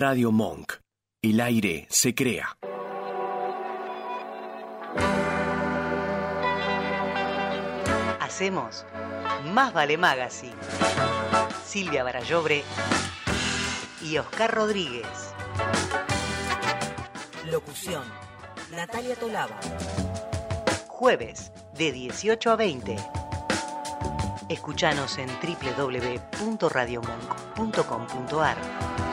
Radio Monk. El aire se crea. Hacemos Más Vale Magazine. Silvia Barallobre y Oscar Rodríguez. Locución. Natalia Tolaba. Jueves de 18 a 20. Escuchanos en www.radiomonk.com.ar.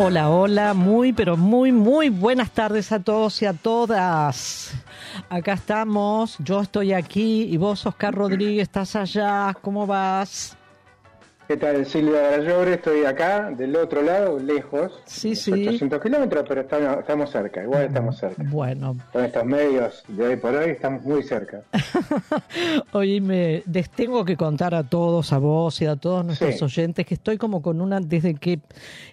Hola, hola, muy, pero muy, muy buenas tardes a todos y a todas. Acá estamos, yo estoy aquí y vos, Oscar Rodríguez, estás allá. ¿Cómo vas? ¿Qué tal, Silvia Barallobre? Estoy acá, del otro lado, lejos. Sí, sí. 800 kilómetros, pero estamos, estamos, cerca, igual estamos cerca. Bueno. Con estos medios de hoy por hoy estamos muy cerca. Hoy me les tengo que contar a todos, a vos y a todos nuestros oyentes, que estoy como con una, desde que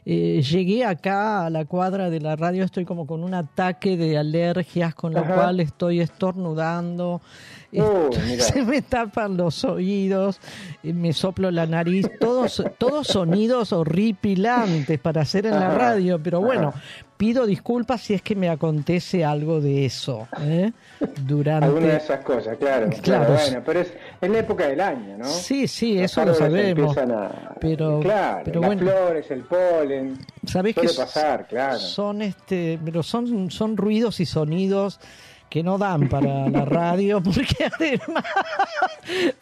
eh, llegué acá a la cuadra de la radio, estoy como con un ataque de alergias, con lo cual estoy estornudando. Se me tapan los oídos, me soplo la nariz, todos, todos sonidos horripilantes para hacer en la radio, pero bueno, pido disculpas si es que me acontece algo de eso. ¿eh? Durante... Alguna de esas cosas, claro. Claro, bueno, pero es, la época del año, ¿no? Sí, sí, eso lo sabemos. Pero, claro, pero las bueno, flores, el polen. ¿Sabés puede que pasar, claro. Son, este, pero son, son ruidos y sonidos que no dan para la radio porque además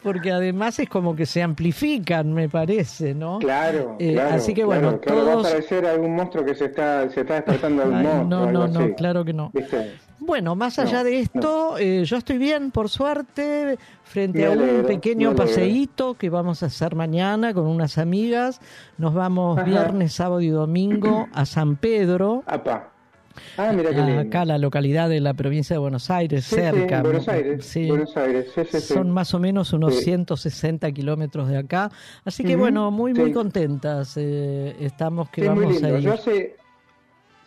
porque además es como que se amplifican me parece no claro, eh, claro así que bueno claro, todos va a parecer algún monstruo que se está se está despertando algún monstruo no no no así. claro que no ¿Viste? bueno más allá No, de esto eh, yo estoy bien por suerte frente Me a un pequeño paseíto que vamos a hacer mañana con unas amigas nos vamos Ajá. viernes sábado y domingo a San Pedro Apa. Ah, mira qué lindo. acá la localidad de la provincia de Buenos Aires, Sí, cerca. Sí, Buenos Aires. Sí. Buenos Aires. Son más o menos unos Sí. 160 kilómetros de acá. Así que bueno, muy, muy contentas eh, estamos que Sí, muy vamos a lindo. ir. Yo hace,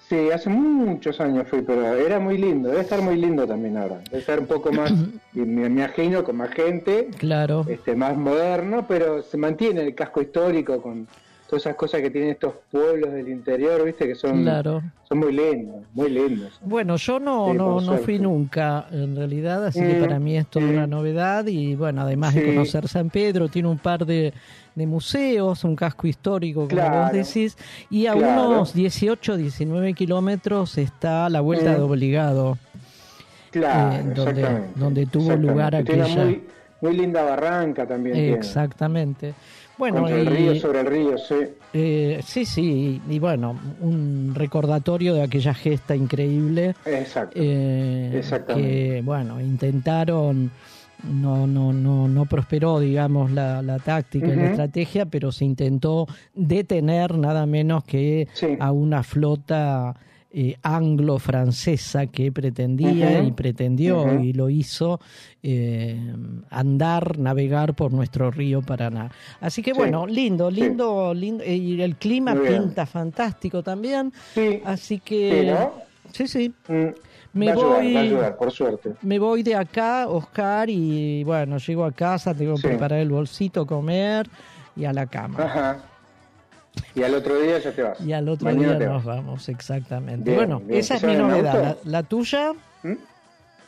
sí, hace muchos años fui, pero era muy lindo. Debe estar muy lindo también ahora. Debe estar un poco más, y me, me imagino, con más gente, Claro, este, más moderno, pero se mantiene el casco histórico con todas esas cosas que tienen estos pueblos del interior, viste, que son, claro. son muy lindos, muy lindos. Bueno, yo no, Sí, no, no fui nunca en realidad, así que Mm, para mí es toda mm. una novedad y bueno, además de conocer San Pedro, tiene un par de, de museos, un casco histórico, como Claro, vos decís, y a claro. unos 18, 19 kilómetros está la Vuelta Mm. de Obligado. Claro, Eh, donde- exactamente. donde tuvo exactamente. lugar aquella- muy, muy linda barranca también. tiene. Bueno, Contra el y- río, sobre el río, sí. eh, sí, sí, y bueno, un recordatorio de aquella gesta increíble Exacto. eh, Exactamente. que, bueno, intentaron, no, no, no, no prosperó, digamos, la, la táctica y la estrategia, pero se intentó detener nada menos que Sí. a una flota eh, anglo-francesa que pretendía y pretendió y lo hizo eh, andar, navegar por nuestro río Paraná. Así que Sí. bueno, lindo, lindo, lindo, y el clima pinta fantástico también, Sí, así sí, que ¿no? sí, sí, Mm, me ayudar, voy- ayudar, por suerte. me voy de acá, Oscar, y bueno, llego a casa, tengo que preparar el bolsito, comer y a la cama. Ajá. Y al otro día ya te vas. Y al otro Mañana día nos vas. vamos, exactamente. Bien, bueno, bien. esa es ¿Se mi novedad. La, tuya? ¿Mm?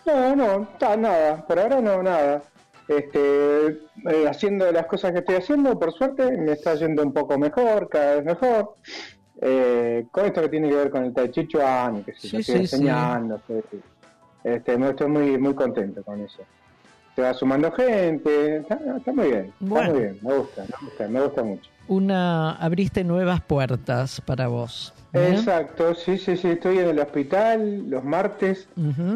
No, no, está nada. Por ahora no, nada. Este, eh, haciendo las cosas que estoy haciendo, por suerte, me está yendo un poco mejor, cada vez mejor. Eh, con esto que tiene que ver con el Tai Chi Chuan, que se Sí, estoy sí. enseñando. sí. Este, me estoy muy, muy contento con eso. Se va sumando gente, está, está muy bien, está muy bien, me gusta, me gusta, me gusta mucho. Una, abriste nuevas puertas para vos. ¿eh? Exacto, sí, sí, sí, estoy en el hospital los martes,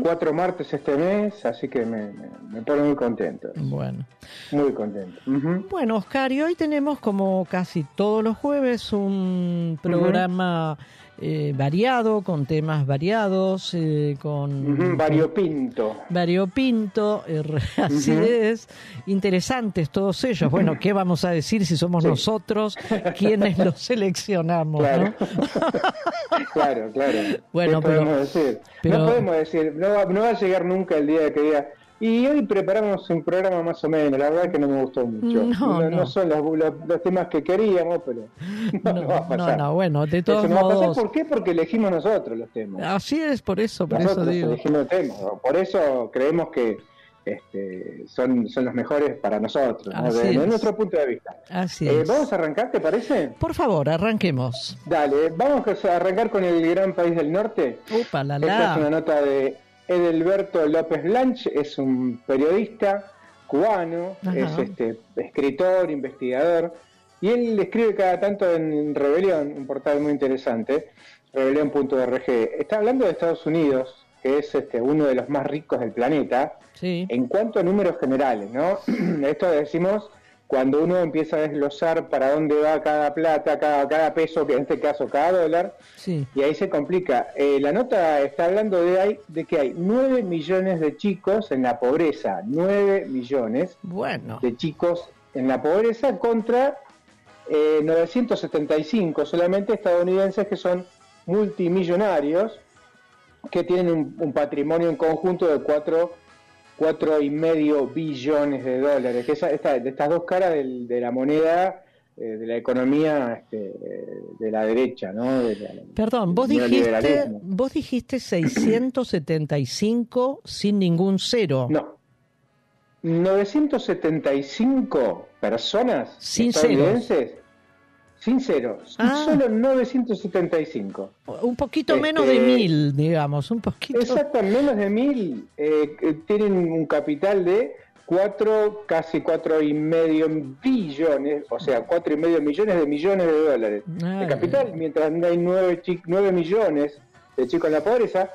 cuatro martes este mes, así que me, me, me pone muy contento, Bueno. muy contento. Bueno, Oscar, y hoy tenemos como casi todos los jueves un programa eh, variado, con temas variados, eh, con... Variopinto. Variopinto, eh, así es, interesantes todos ellos. Bueno, ¿qué vamos a decir si somos Sí. nosotros quienes los seleccionamos? Claro. ¿no? claro, claro. Bueno, ¿Qué pero- podemos decir? pero- No podemos decir, no va, no va a llegar nunca el día que diga. Y hoy preparamos un programa más o menos, la verdad que no me gustó mucho. No, no. son los, los- los temas que queríamos, pero no, No, va a no, pasar. no, bueno, de todos Eso no va a pasar, modos, ¿por qué? Porque elegimos nosotros los temas. así es, por eso, por eso nosotros digo. elegimos temas. Por eso creemos que este, son, son los mejores para nosotros, ¿no? Desde es. nuestro punto de vista. Así Eh, es. ¿Vamos a arrancar, te parece? Por favor, arranquemos. Dale, vamos a arrancar con el gran país del norte. Upa, la Esta es una la. nota de Edelberto López Blanch, es un periodista cubano, Ajá. es este escritor, investigador, y él escribe cada tanto en Rebelión, un portal muy interesante, rebelión.org. Está hablando de Estados Unidos, que es este, uno de los más ricos del planeta, Sí, en cuanto a números generales, ¿no? Esto decimos cuando uno empieza a desglosar para dónde va cada plata, cada, cada peso, que en este caso cada dólar, sí. y ahí se complica. Eh, la nota está hablando de, hay, de que hay 9 millones de chicos en la pobreza, 9 millones Bueno, de chicos en la pobreza contra eh, 975 solamente estadounidenses que son multimillonarios, que tienen un, un patrimonio en conjunto de 4 cuatro y medio billones de dólares, esa, esta- de estas dos caras del- de la moneda eh, de la economía este, de la derecha, ¿no? De la- perdón, vos dijiste, vos dijiste 675 sin ningún cero. No. 975 personas Sin estadounidenses sin ceros. Ah. Solo 975. Un poquito Este- menos de mil, digamos, un poquito. Exacto, menos de mil. eh, tienen un capital de cuatro, casi cuatro y medio billones, o sea, cuatro y medio millones de millones de dólares de capital, mientras hay nueve, nueve millones de chicos en la pobreza.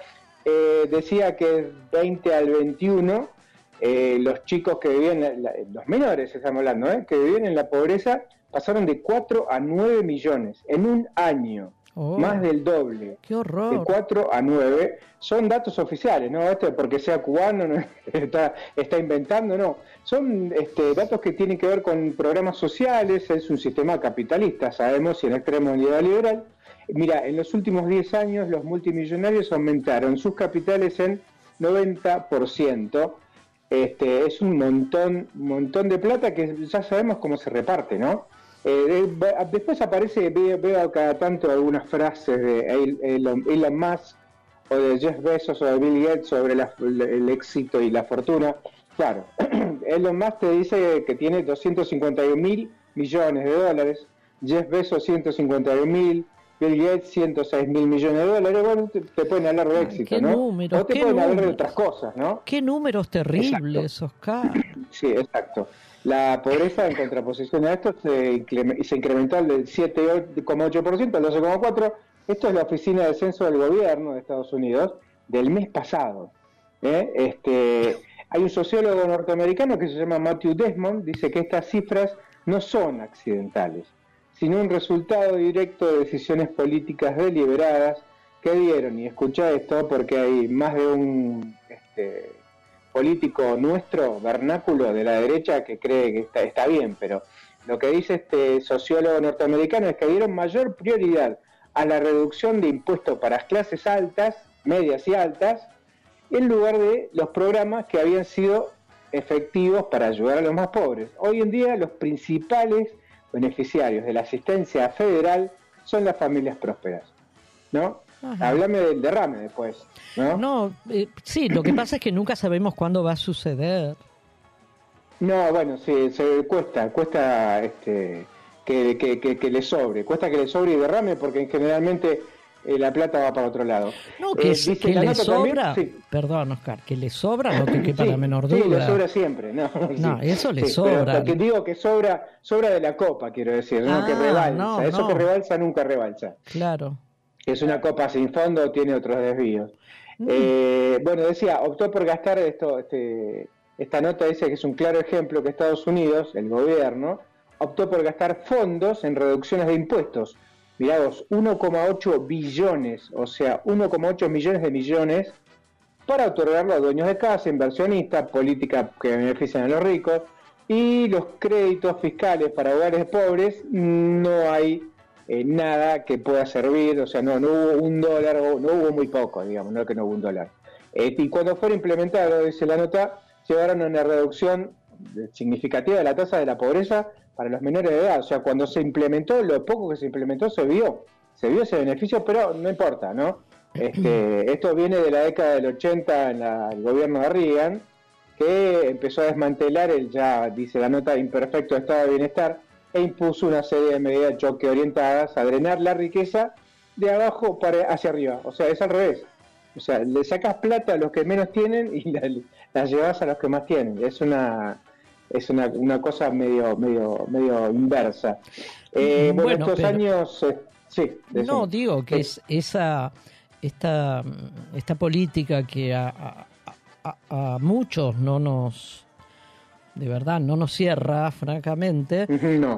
eh, decía que 20 al 21, eh, los chicos que vivían, la- la- los menores estamos hablando, eh, que vivían en la pobreza, pasaron de 4 a 9 millones en un año, Oh, más del doble Qué de horror. 4 a 9 son datos oficiales, no esto porque sea cubano no, está, está inventando, no. Son este, datos que tienen que ver con programas sociales, es un sistema capitalista, sabemos, y en extremo neoliberal. Mira, en los últimos 10 años los multimillonarios aumentaron sus capitales en 90%. Este, es un montón, montón de plata que ya sabemos cómo se reparte, ¿no? Eh, de- después aparece, veo, veo cada tanto algunas frases de El- Elon, Elon Musk o de Jeff Bezos o de Bill Gates sobre la- el éxito y la fortuna. Claro, Elon Musk te dice que tiene 251 mil millones de dólares, Jeff Bezos 151 mil, Bill Gates 106 mil millones de dólares. Bueno, te, te pueden hablar de éxito, qué ¿no? números, o te qué pueden hablar de otras cosas, ¿no? Qué números terribles, Oscar. Sí, exacto. La pobreza en contraposición a esto se, se incrementó del 7,8% al 12,4%. Esto es la Oficina de Censo del Gobierno de Estados Unidos del mes pasado. ¿eh? Este, hay un sociólogo norteamericano que se llama Matthew Desmond, dice que estas cifras no son accidentales, sino un resultado directo de decisiones políticas deliberadas que dieron, y escucha esto porque hay más de un este, político nuestro, vernáculo de la derecha, que cree que está, bien, pero lo que dice este sociólogo norteamericano es que dieron mayor prioridad a la reducción de impuestos para las clases altas, medias y altas, en lugar de los programas que habían sido efectivos para ayudar a los más pobres. Hoy en día los principales beneficiarios de la asistencia federal son las familias prósperas. ¿No? Ajá. Háblame del derrame después. ¿no? No, eh, sí, lo que pasa es que nunca sabemos cuándo va a suceder. No, bueno, sí, se cuesta, cuesta este, que, que, que, que le sobre, cuesta que le sobre y derrame porque generalmente eh, la plata va para otro lado. No, que, Eh, que la le también- sobra. sí. Perdón, Oscar, que le sobra, no te quepa Sí, la menor Sí, le duda. sobra siempre. No, No, eso le sobra. Porque digo que sobra, sobra de la copa, quiero decir, no Ah, que rebalsa. no, Eso no. que rebalsa nunca rebalsa. Claro. Es una copa sin fondo, tiene otros desvíos. Mm. Eh, bueno, decía, optó por gastar esto, este, esta nota dice que es un claro ejemplo que Estados Unidos, el gobierno, optó por gastar fondos en reducciones de impuestos, mirá vos, 1,8 billones, o sea, 1,8 millones de millones para otorgarlo a dueños de casa, inversionistas, políticas que benefician a los ricos y los créditos fiscales para hogares pobres no hay eh, nada que pueda servir, o sea, no, no hubo un dólar, o no hubo muy poco, digamos, no es que no hubo un dólar. Eh, y cuando fuera implementado, dice la nota, llevaron a una reducción significativa de la tasa de la pobreza para los menores de edad. O sea, cuando se implementó, lo poco que se implementó se vio, se vio ese beneficio, pero no importa, ¿no? Este, esto viene de la década del 80 en el gobierno de Reagan, que empezó a desmantelar el ya, dice la nota, imperfecto estado de bienestar e impuso una serie de medidas de choque orientadas a drenar la riqueza de abajo para hacia arriba. O sea, es al revés. O sea, le sacas plata a los que menos tienen y la, llevas a los que más tienen. Es una es una, una cosa medio medio medio inversa. Eh, bueno, estos años, eh, sí. No digo que es esa esta, esta política que a, muchos no nos, de verdad, no nos cierra, francamente,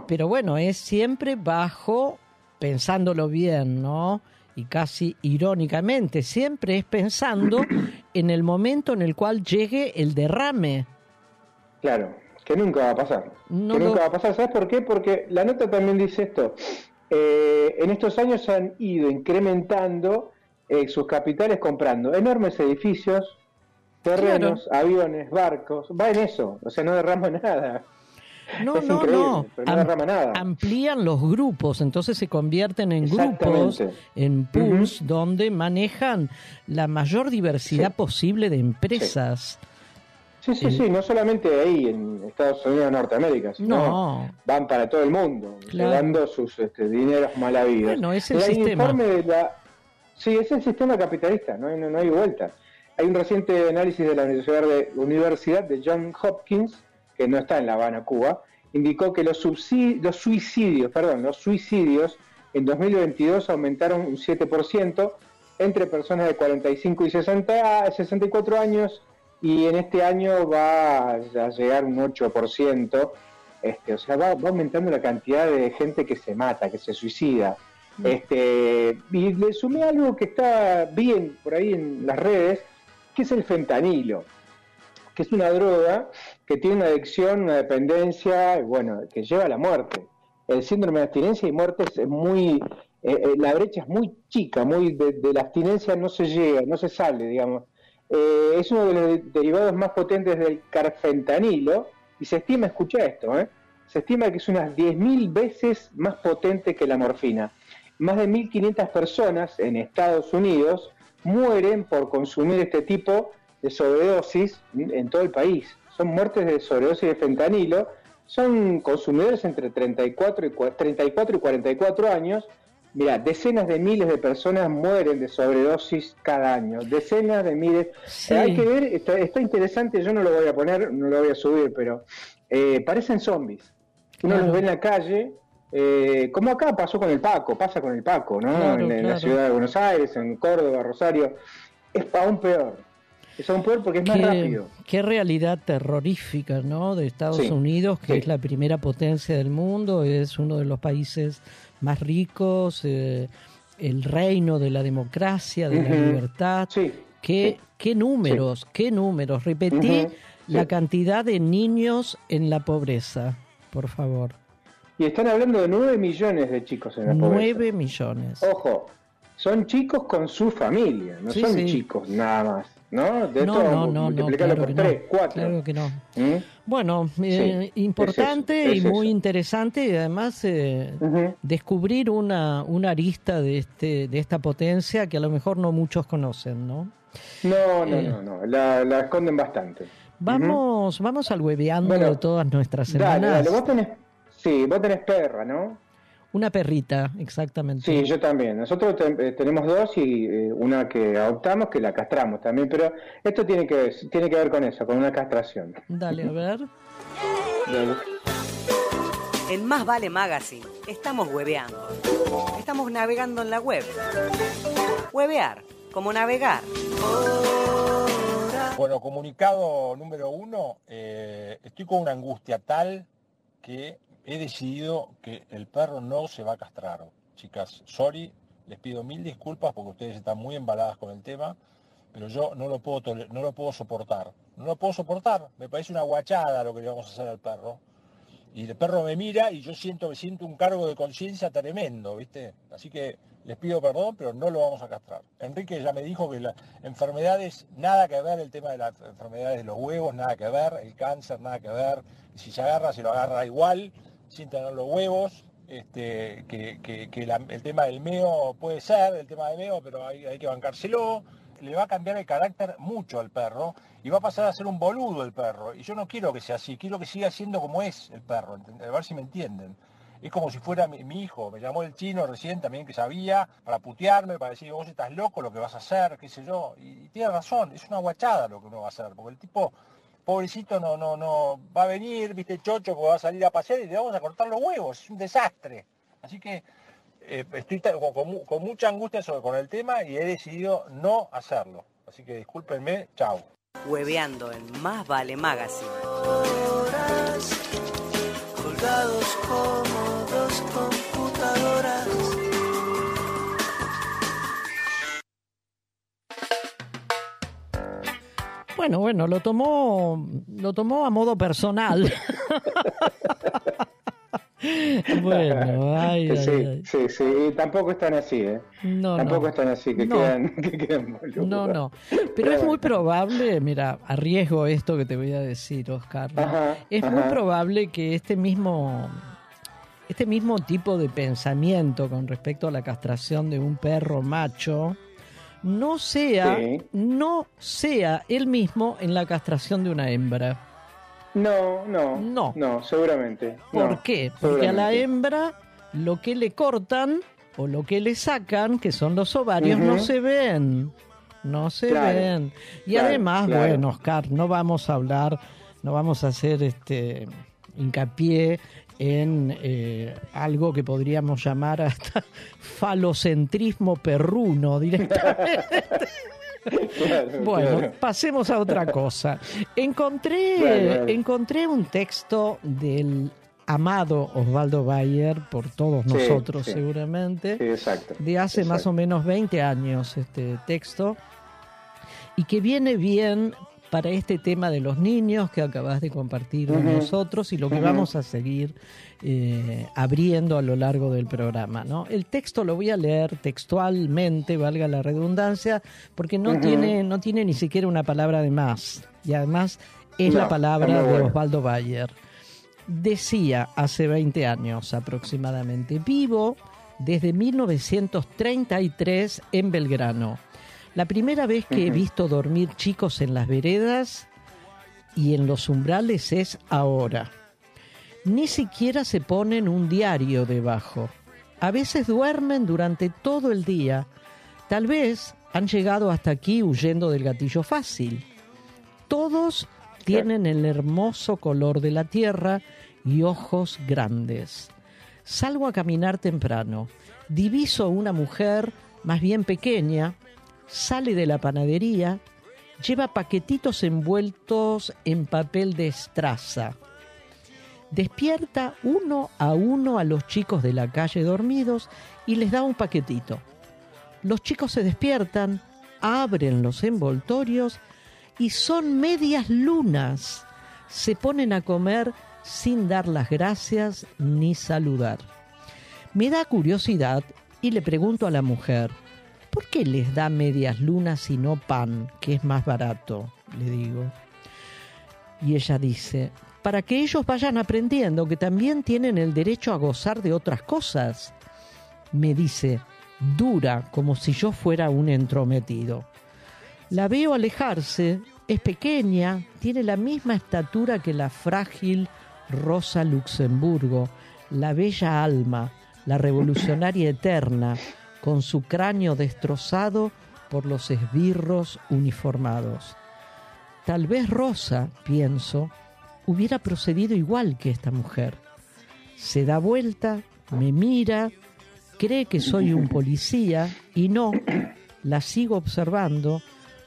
pero bueno, es siempre bajo, pensándolo bien, ¿no? Y casi irónicamente, siempre es pensando en el momento en el cual llegue el derrame. Claro, que nunca va a pasar. que nunca va a pasar. ¿Sabes por qué? Porque la nota también dice esto. Eh, en estos años se han ido incrementando eh, sus capitales comprando enormes edificios, terrenos, aviones, barcos, va en eso, o sea, no derrama nada. No, no, no, no derrama nada. Amplían los grupos, entonces se convierten en grupos, en pools, donde manejan la mayor diversidad posible de empresas. Sí, sí, sí, no solamente ahí en Estados Unidos Norteamérica, sino van para todo el mundo, llevando sus este, dineros mal habidos. Bueno, es el sistema. de la, Sí, es el sistema capitalista, no hay, no, hay vuelta. Hay un reciente análisis de la Universidad de, John Hopkins, que no está en La Habana, Cuba, indicó que los, los suicidios, perdón, los suicidios en 2022 aumentaron un 7% entre personas de 45 y 60, 64 años y en este año va a llegar un 8%. Este, o sea, va aumentando la cantidad de gente que se mata, que se suicida. Este, y le sumé algo que está bien por ahí en las redes, que es el fentanilo, que es una droga que tiene una adicción, una dependencia, bueno, que lleva a la muerte. El síndrome de abstinencia y muerte es muy, eh, eh, la brecha es muy chica, muy de, la abstinencia no se llega, no se sale, digamos. Eh, es uno de los derivados más potentes del carfentanilo y se estima, escucha esto, se estima que es unas 10.000 veces más potente que la morfina más de 1.500 personas en Estados Unidos mueren por consumir este tipo de sobredosis en todo el país. Son muertes de sobredosis de fentanilo, son consumidores entre 34 y, 34 y 44 años. Mira, decenas de miles de personas mueren de sobredosis cada año, decenas de miles. hay que ver, está, interesante, yo no lo voy a poner, no lo voy a subir, pero eh, parecen zombies. Uno los ve en la calle eh, como acá pasó con el Paco, pasa con el Paco, ¿no? en, la ciudad de Buenos Aires, en Córdoba, Rosario, es aún peor. Es aún peor porque es más rápido. Qué realidad terrorífica, ¿no? De Estados Unidos, que es la primera potencia del mundo, es uno de los países más ricos, eh, el reino de la democracia, de la libertad. ¿Qué, qué números, qué números. Repetí la cantidad de niños en la pobreza, por favor. Y están hablando de 9 millones de chicos en la pobreza. 9 millones. Ojo, son chicos con su familia, no son chicos nada más. ¿No? De no, no, no, no, claro por 3, 4. Claro que no. ¿Mm? Bueno, eh, importante y muy interesante y además eh, descubrir una, una arista de, este, de esta potencia que a lo mejor no muchos conocen, ¿no? No, no, eh, no, no, la, la, esconden bastante. Vamos, vamos al hueveando de todas nuestras semanas. Dale, dale, vos tenés Sí, vos tenés perra, ¿no? Una perrita, exactamente. Sí, yo también. Nosotros eh, tenemos dos y eh, una que adoptamos, que la castramos también, pero esto tiene que, ver, tiene que ver con eso, con una castración. Dale, a ver. En Más Vale Magazine estamos hueveando. Estamos navegando en la web. Huevear, como navegar. Bueno, comunicado número uno, eh, estoy con una angustia tal que he decidido que el perro no se va a castrar. chicas. Sorry, les pido mil disculpas porque ustedes están muy embaladas con el tema, pero yo no lo puedo, no lo puedo soportar. No lo puedo soportar. Me parece una guachada lo que le vamos a hacer al perro. Y el perro me mira y yo siento, siento un cargo de conciencia tremendo, ¿viste? Así que les pido perdón, pero no lo vamos a castrar. Enrique ya me dijo que las enfermedades, nada que ver, el tema de las enfermedades de los huevos, nada que ver, el cáncer, nada que ver. Si se agarra, se lo agarra igual, sin tener los huevos. Este, que, que- el tema del meo puede ser, el tema del meo, pero hay, hay que bancárselo. Le va a cambiar el carácter mucho al perro y va a pasar a ser un boludo el perro. Y yo no quiero que sea así, quiero que siga siendo como es el perro, ¿ent- a ver si me entienden. Es como si fuera mi, mi hijo, me llamó el chino recién también que sabía, para putearme, para decir, vos estás loco, lo que vas a hacer, qué sé yo. Y, y tiene razón, es una guachada lo que uno va a hacer, porque el tipo, pobrecito, no, no, no, va a venir, viste, chocho, porque va a salir a pasear y le vamos a cortar los huevos, es un desastre. Así que eh, estoy con, con mu- con mucha angustia sobre, con el tema y he decidido no hacerlo. Así que discúlpenme, chao. Hueveando en Más Vale Magazine. colgados como dos Bueno, bueno, lo tomó, lo tomó a modo personal. bueno, ay, ay, sí, ay. sí, sí, y tampoco están así, ¿eh? No, tampoco no. están así, que No. quedan, que quedan. No, no. Pero es muy probable, mira, arriesgo esto que te voy a decir, Oscar. ¿no? Ajá, es ajá. muy probable que este mismo, este mismo tipo de pensamiento con respecto a la castración de un perro macho no sea, Sí. no sea el mismo en la castración de una hembra. No, no, No. no, seguramente. ¿Por no, qué? Porque a la hembra lo que le cortan o lo que le sacan, que son los ovarios, no se ven. No se Claro, ven. Y claro, además, claro. bueno, Oscar, no vamos a hablar, no vamos a hacer este hincapié en eh, algo que podríamos llamar hasta falocentrismo perruno directamente. Claro, Bueno, claro. pasemos a otra cosa. Encontré, encontré un texto del amado Osvaldo Bayer, por todos Sí, nosotros sí. seguramente, Sí, exacto. de hace más o menos 20 años este texto, y que viene bien para este tema de los niños que acabas de compartir con nosotros y lo que vamos a seguir eh, abriendo a lo largo del programa. ¿no? El texto lo voy a leer textualmente, valga la redundancia, porque no, tiene, no tiene ni siquiera una palabra de más. Y además es No, la palabra de. Osvaldo Bayer. Decía hace 20 años aproximadamente, vivo desde 1933 en Belgrano. La primera vez que he visto dormir chicos en las veredas y en los umbrales es ahora. Ni siquiera se ponen un diario debajo. A veces duermen durante todo el día. Tal vez han llegado hasta aquí huyendo del gatillo fácil. Todos tienen el hermoso color de la tierra y ojos grandes. Salgo a caminar temprano. Diviso una mujer más bien pequeña. Sale de la panadería. Lleva paquetitos envueltos en papel de estraza. Despierta uno a uno a los chicos de la calle dormidos y les da un paquetito. Los chicos se despiertan, abren los envoltorios y son medias lunas. Se ponen a comer sin dar las gracias ni saludar. Me da curiosidad y le pregunto a la mujer, ¿por qué les da medias lunas y no pan, que es más barato? Le digo. Y ella dice, para que ellos vayan aprendiendo que también tienen el derecho a gozar de otras cosas. Me dice, dura como si yo fuera un entrometido. La veo alejarse, es pequeña, tiene la misma estatura que la frágil Rosa Luxemburgo, la bella alma, la revolucionaria eterna, con su cráneo destrozado por los esbirros uniformados. Tal vez Rosa, pienso, hubiera procedido igual que esta mujer. Se da vuelta, me mira, cree que soy un policía y no, la sigo observando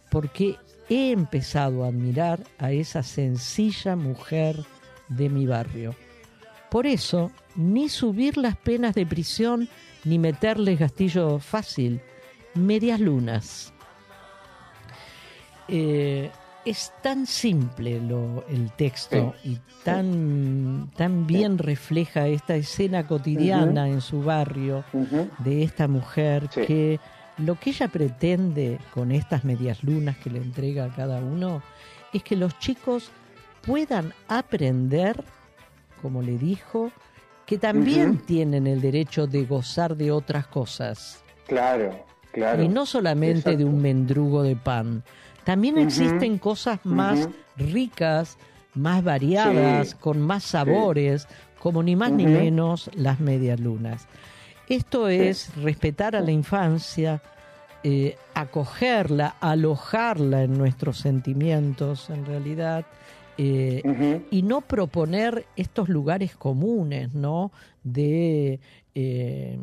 porque he empezado a admirar a esa sencilla mujer de mi barrio. Por eso, ni subir las penas de prisión ni meterles gastillo fácil. Medias lunas. Eh, es tan simple lo, el texto y tan, tan bien refleja esta escena cotidiana en su barrio de esta mujer que lo que ella pretende con estas medias lunas que le entrega a cada uno es que los chicos puedan aprender, como le dijo, que también tienen el derecho de gozar de otras cosas. Claro, claro. Y no solamente de un mendrugo de pan. También existen cosas más ricas, más variadas, con más sabores, como ni más ni menos las medias lunas. Esto es respetar a la infancia, eh, acogerla, alojarla en nuestros sentimientos, en realidad, eh, y no proponer estos lugares comunes, ¿no? De eh,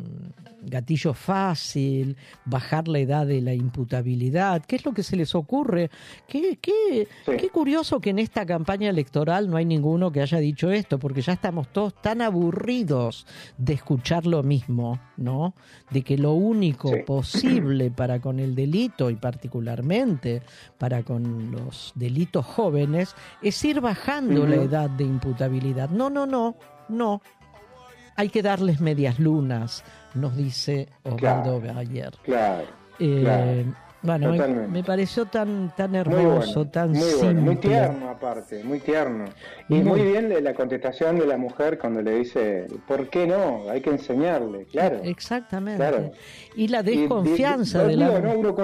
gatillo fácil, bajar la edad de la imputabilidad, ¿qué es lo que se les ocurre? Qué, qué, qué curioso que en esta campaña electoral no hay ninguno que haya dicho esto, porque ya estamos todos tan aburridos de escuchar lo mismo, ¿no? De que lo único posible para con el delito y particularmente para con los delitos jóvenes es ir bajando la edad de imputabilidad. No, no, no, no hay que darles medias lunas, nos dice Osvaldo Galler. Claro, eh, Bueno, me, pareció tan tan hermoso, tan muy simple. muy tierno aparte, muy tierno. Y muy, bien la contestación de la mujer cuando le dice, ¿por qué no? Hay que enseñarle, claro. Exactamente. Y la desconfianza de, la... Uno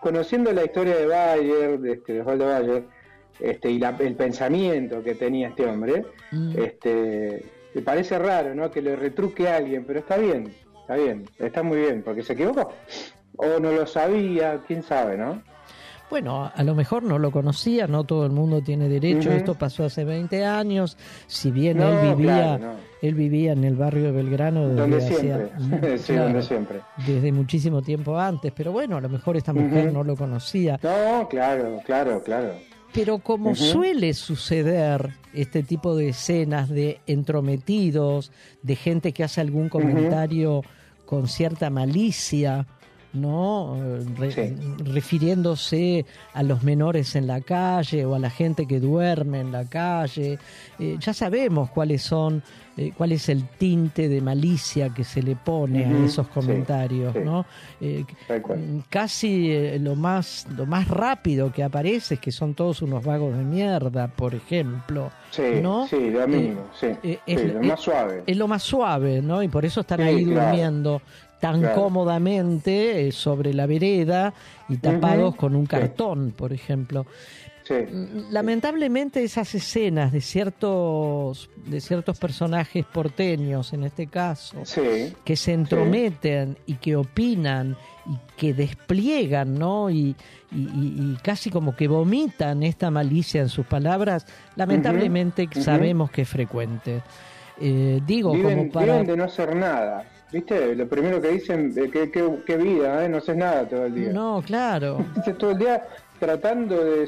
conociendo la historia de Bayer, de, este, Osvaldo Bayer, este, y el pensamiento que tenía este hombre, mm. este me parece raro, ¿no? Que le retruque a alguien, pero está bien, está bien, está muy bien, porque se equivocó. O no lo sabía, quién sabe, ¿no? Bueno, a lo mejor no lo conocía, no todo el mundo tiene derecho, esto pasó hace 20 años, si bien él vivía él vivía en el barrio de Belgrano desde donde siempre, sí, donde siempre. Desde muchísimo tiempo antes, pero bueno, a lo mejor esta mujer no lo conocía. No, claro, claro, claro. Pero como suele suceder este tipo de escenas de entrometidos, de gente que hace algún comentario con cierta malicia, ¿no? refiriéndose a los menores en la calle o a la gente que duerme en la calle. Eh, ya sabemos cuáles son, eh, cuál es el tinte de malicia que se le pone a esos comentarios, ¿no? Eh, casi lo más, lo más rápido que aparece es que son todos unos vagos de mierda, por ejemplo. ¿no? sí, lo mínimo, es, lo más suave. Es lo más suave, ¿no? Y por eso están ahí durmiendo tan cómodamente eh, sobre la vereda y tapados con un cartón, por ejemplo. Mm, lamentablemente esas escenas de ciertos de ciertos personajes porteños en este caso que se entrometen y que opinan y que despliegan no y, casi como que vomitan esta malicia en sus palabras lamentablemente sabemos que es frecuente. Eh, digo como para de no hacer nada ¿Viste? Lo primero que dicen, eh, qué, vida, ¿eh? no haces nada todo el día. No, claro. Todo el día tratando de,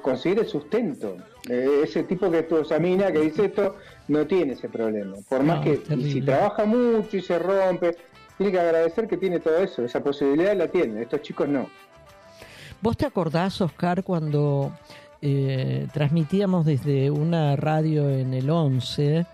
conseguir el sustento. Eh, ese tipo que tu examina, que dice esto, no tiene ese problema. Por más que si trabaja mucho y se rompe, tiene que agradecer que tiene todo eso. Esa posibilidad la tiene. Estos chicos no. ¿Vos te acordás, Oscar, cuando eh, transmitíamos desde una radio en el 11?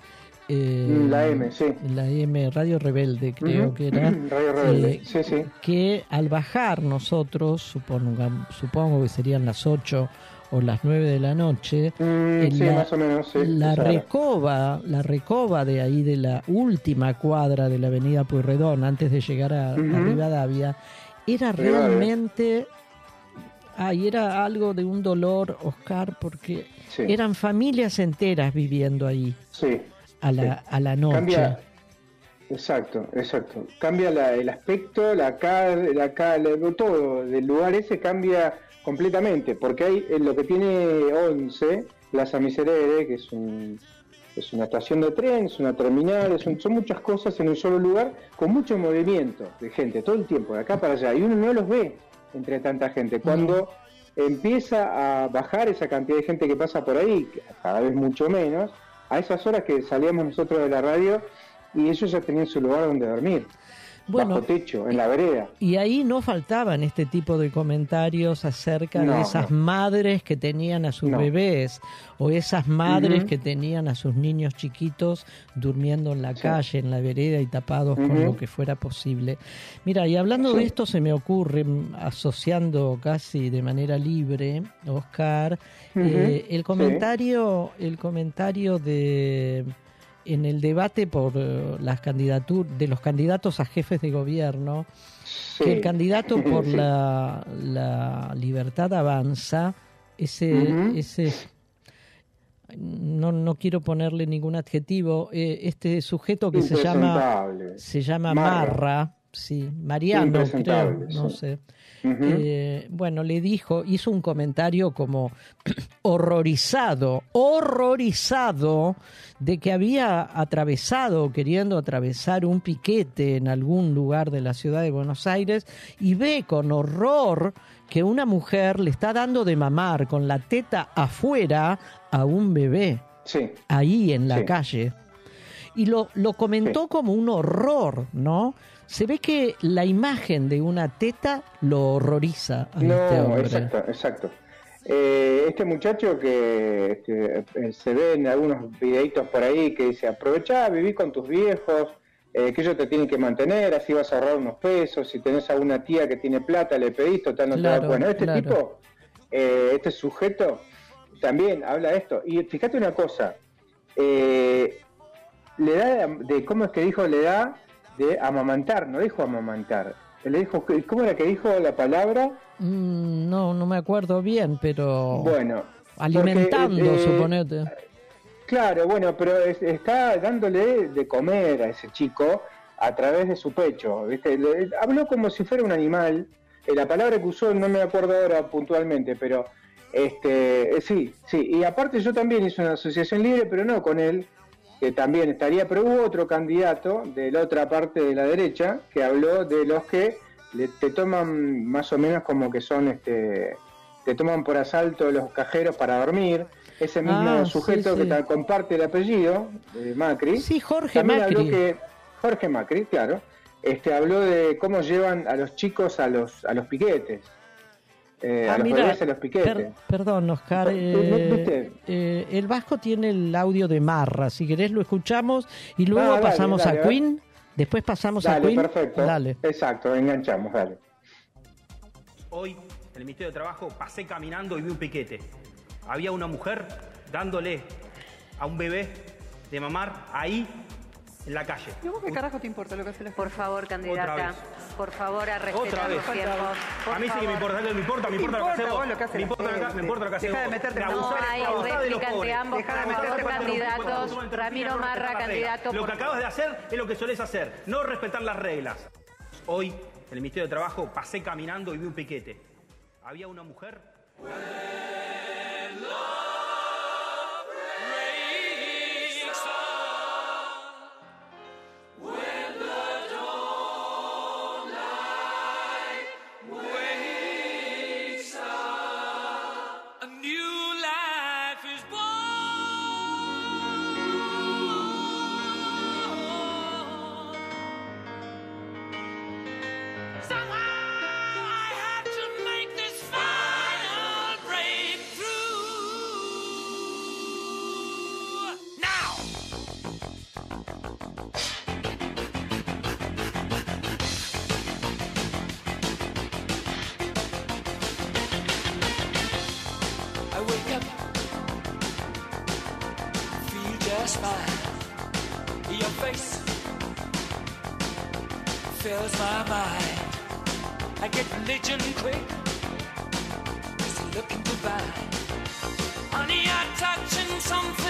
Eh, la M, sí. La M, Radio Rebelde, creo que era. Radio Rebelde, eh, sí, sí. Que al bajar nosotros, supongo, supongo que serían las 8 o las 9 de la noche, mm, sí, la, más o menos, sí, la recoba, la recoba de ahí de la última cuadra de la avenida Puyredón, antes de llegar a, Rivadavia, era realmente Ay, era algo de un dolor, Oscar, porque eran familias enteras viviendo ahí. Sí, a la, a la noche. Cambia, exacto, exacto. Cambia el aspecto, la cara, la, todo del lugar ese cambia completamente, porque hay lo que tiene 11, Plaza Miserere, que es un, es una estación de tren, es una terminal, son muchas cosas en un solo lugar, con mucho movimiento de gente, todo el tiempo, de acá para allá, y uno no los ve entre tanta gente. Cuando empieza a bajar esa cantidad de gente que pasa por ahí, cada vez mucho menos, a esas horas que salíamos nosotros de la radio y ellos ya tenían su lugar donde dormir. Bueno, bajo techo, en la vereda. Y ahí no faltaban este tipo de comentarios acerca de esas no. madres que tenían a sus No. bebés o esas madres que tenían a sus niños chiquitos durmiendo en la Sí. calle, en la vereda y tapados con lo que fuera posible. Mira, y hablando de esto se me ocurre, mm, asociando casi de manera libre, Oscar, eh, el Sí. comentario, el comentario de en el debate por eh, las candidaturas de los candidatos a jefes de gobierno Sí. que el candidato por Sí. la, la libertad avanza, ese, ese no, no quiero ponerle ningún adjetivo, eh, este sujeto que se llama se llama Marra. Marra, sí, Mariano creo, no sí. sé. Eh, bueno, le dijo, hizo un comentario como horrorizado, horrorizado de que había atravesado, queriendo atravesar un piquete en algún lugar de la ciudad de Buenos Aires y ve con horror que una mujer le está dando de mamar con la teta afuera a un bebé Sí. ahí en la Sí. calle. Y lo, lo comentó como un horror, ¿no? Se ve que la imagen de una teta lo horroriza a este No, hombre. exacto, exacto. Eh, este muchacho que este, eh, se ve en algunos videitos por ahí que dice, aprovecha, viví con tus viejos, eh, que ellos te tienen que mantener, así vas a ahorrar unos pesos, si tenés alguna tía que tiene plata, le pedís, total no te Claro, Bueno, este claro. tipo, eh, este sujeto, también habla de esto. Y fíjate una cosa, le da de- ¿cómo es que dijo? Le da de amamantar, no dijo amamantar. Le dijo, ¿cómo era que dijo la palabra? Mm, no, no me acuerdo bien, pero Bueno, alimentando, porque, eh, suponete. Claro, bueno, pero es- está dándole de comer a ese chico a través de su pecho, ¿viste? Le- habló como si fuera un animal. Eh, la palabra que usó no me acuerdo ahora puntualmente, pero este, eh, sí, sí. Y aparte yo también hice una asociación libre, pero no con él, que también estaría, pero hubo otro candidato de la otra parte de la derecha que habló de los que le- te toman más o menos como que son, este, te toman por asalto los cajeros para dormir. Ese mismo Ah, sí, sujeto que sí. comparte el apellido de Macri. Sí, Jorge también Macri. habló que Jorge Macri, claro, este habló de cómo llevan a los chicos a los a los piquetes. Eh, Ah, a los mira, bebés a los piquetes. per- perdón, Oscar. ¿No- no- eh, viste? eh, el Vasco tiene el audio de Marra. Si querés lo escuchamos y luego Ah, pasamos dale, a a. Queen. Después pasamos a Dale, Queen. perfecto. Dale. Exacto, enganchamos, dale. Hoy, en el Ministerio de Trabajo, pasé caminando y vi un piquete. Había una mujer dándole a un bebé de mamar ahí en la calle. ¿Y vos qué carajo te importa lo que hace la Por favor, candidata, vez. por favor, a Otra respetar vez. los tiempos. Por a mí sí que me importa, me importa, me ¿Qué importa lo que hace importa vos. vos lo que hace Me importa, lo que- gente? me importa lo que hace Dejá de meterte Me con No hay réplica pobres. ambos, por meterte favor, candidatos. Lo Ramiro Marra, candidato. que por acabas de hacer es lo que solés hacer, no respetar las reglas. Hoy, en el Ministerio de Trabajo, pasé caminando y vi un piquete. Había una mujer A just fine. Your face fills my mind. I get religion quick, you're looking divine. Honey, you're touching something,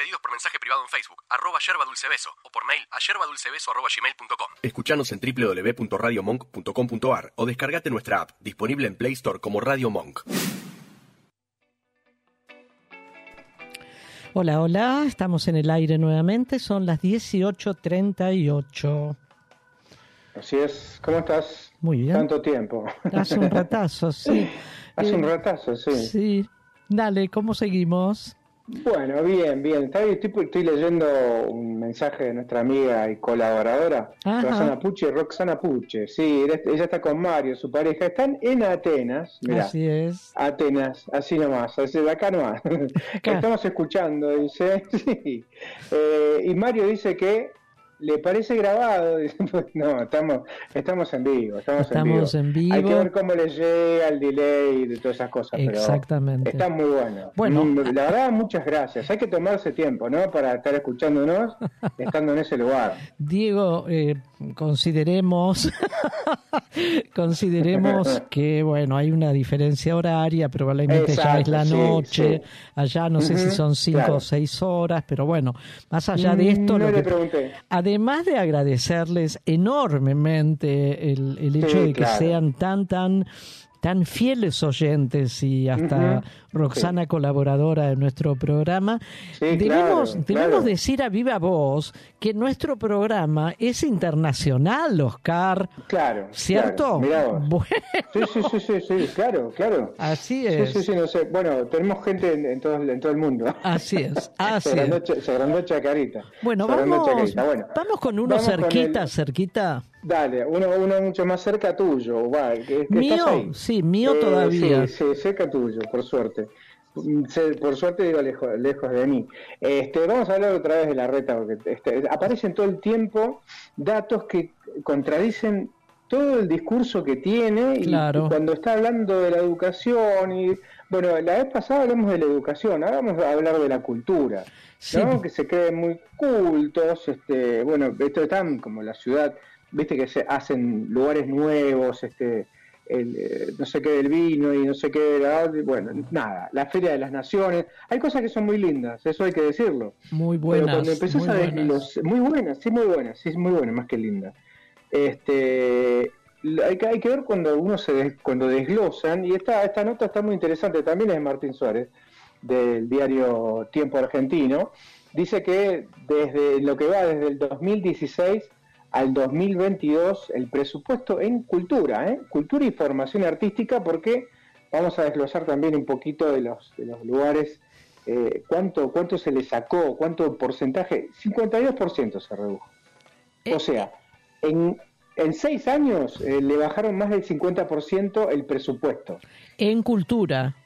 Pedidos por mensaje privado en Facebook, arroba yerba dulce beso, o por mail a yerbadulcebeso arroba gmail.com. Escuchanos en www.radiomonk.com.ar o descargate nuestra app, disponible en Play Store como Radio Monk. Hola, hola, estamos en el aire nuevamente, son las 18.38. Así es, ¿cómo estás? Muy bien. Tanto tiempo. Hace un ratazo, sí. Hace un Eh, ratazo, sí. Sí. Dale, ¿cómo seguimos? Bueno, bien, bien. Estoy, estoy leyendo un mensaje de nuestra amiga y colaboradora, Ajá. Roxana Puche. Roxana Puche, sí, ella- ella está con Mario, su pareja. Están en Atenas, mirá. Así es. Atenas, así nomás, así de acá nomás. Estamos escuchando, dice. Sí. Eh, y Mario dice que le parece grabado. No, estamos, estamos en vivo. Estamos, Estamos en en vivo. Hay que ver cómo le llega el delay de todas esas cosas. pero Exactamente. Está muy bueno. Bueno. Mm, La verdad, muchas gracias. Hay que tomarse tiempo, ¿no? Para estar escuchándonos estando en ese lugar. Diego, eh, consideremos, consideremos que, bueno, hay una diferencia horaria, probablemente ya es la sí, noche, sí. allá no sé si son cinco claro. o seis horas, pero bueno, más allá de esto, Mm, lo no le que- pregunté. Además de agradecerles enormemente el, el hecho Sí, de que claro. sean tan, tan tan fieles oyentes y hasta Roxana colaboradora de nuestro programa, Sí, debemos, claro, debemos claro. decir a viva voz que nuestro programa es internacional, Oscar. Claro. ¿Cierto? claro. Bueno, Sí, sí, sí, sí, sí, claro, claro. así Sí, es. sí, sí, no sé. Bueno, tenemos gente en, en todo, en todo el mundo. Así es, así se, agrandó, es. Cha- se agrandó Chacarita. Bueno, Se agrandó vamos, Chacarita. Bueno, vamos con uno vamos con cerquita, el- cerquita. dale, uno, uno mucho más cerca tuyo. Va, que- que estás Mío, ahí. sí, mío Eh, todavía. Sí, sí, cerca tuyo, por suerte. Mm, se- Por suerte digo lejos, lejos de mí. Este, vamos a hablar otra vez de la reta, porque este, aparecen todo el tiempo datos que contradicen todo el discurso que tiene y- Claro. y cuando está hablando de la educación y bueno, la vez pasada hablamos de la educación, ahora vamos a hablar de la cultura, ¿no? Sí. Que se creen muy cultos, este, bueno, esto están como la ciudad, viste que se hacen lugares nuevos, este, el, eh, no sé qué del vino y no sé qué de la, bueno, nada, la Feria de las Naciones, hay cosas que son muy lindas, eso hay que decirlo. Muy Pero buenas. cuando empezás muy a muy buenas, sí, muy buenas, sí, muy buenas, más que lindas. Este, hay que, hay que ver cuando uno se des- cuando desglosan, y esta, esta nota está muy interesante, también es de Martín Suárez, del diario Tiempo Argentino, dice que desde lo que va desde el 2016 al 2022, el presupuesto en cultura, ¿eh? cultura y formación artística, porque vamos a desglosar también un poquito de los, de los lugares, eh, cuánto, cuánto se le sacó, cuánto porcentaje, 52% se redujo. Eh, O sea, en, en seis años eh, le bajaron más del 50% el presupuesto. En cultura.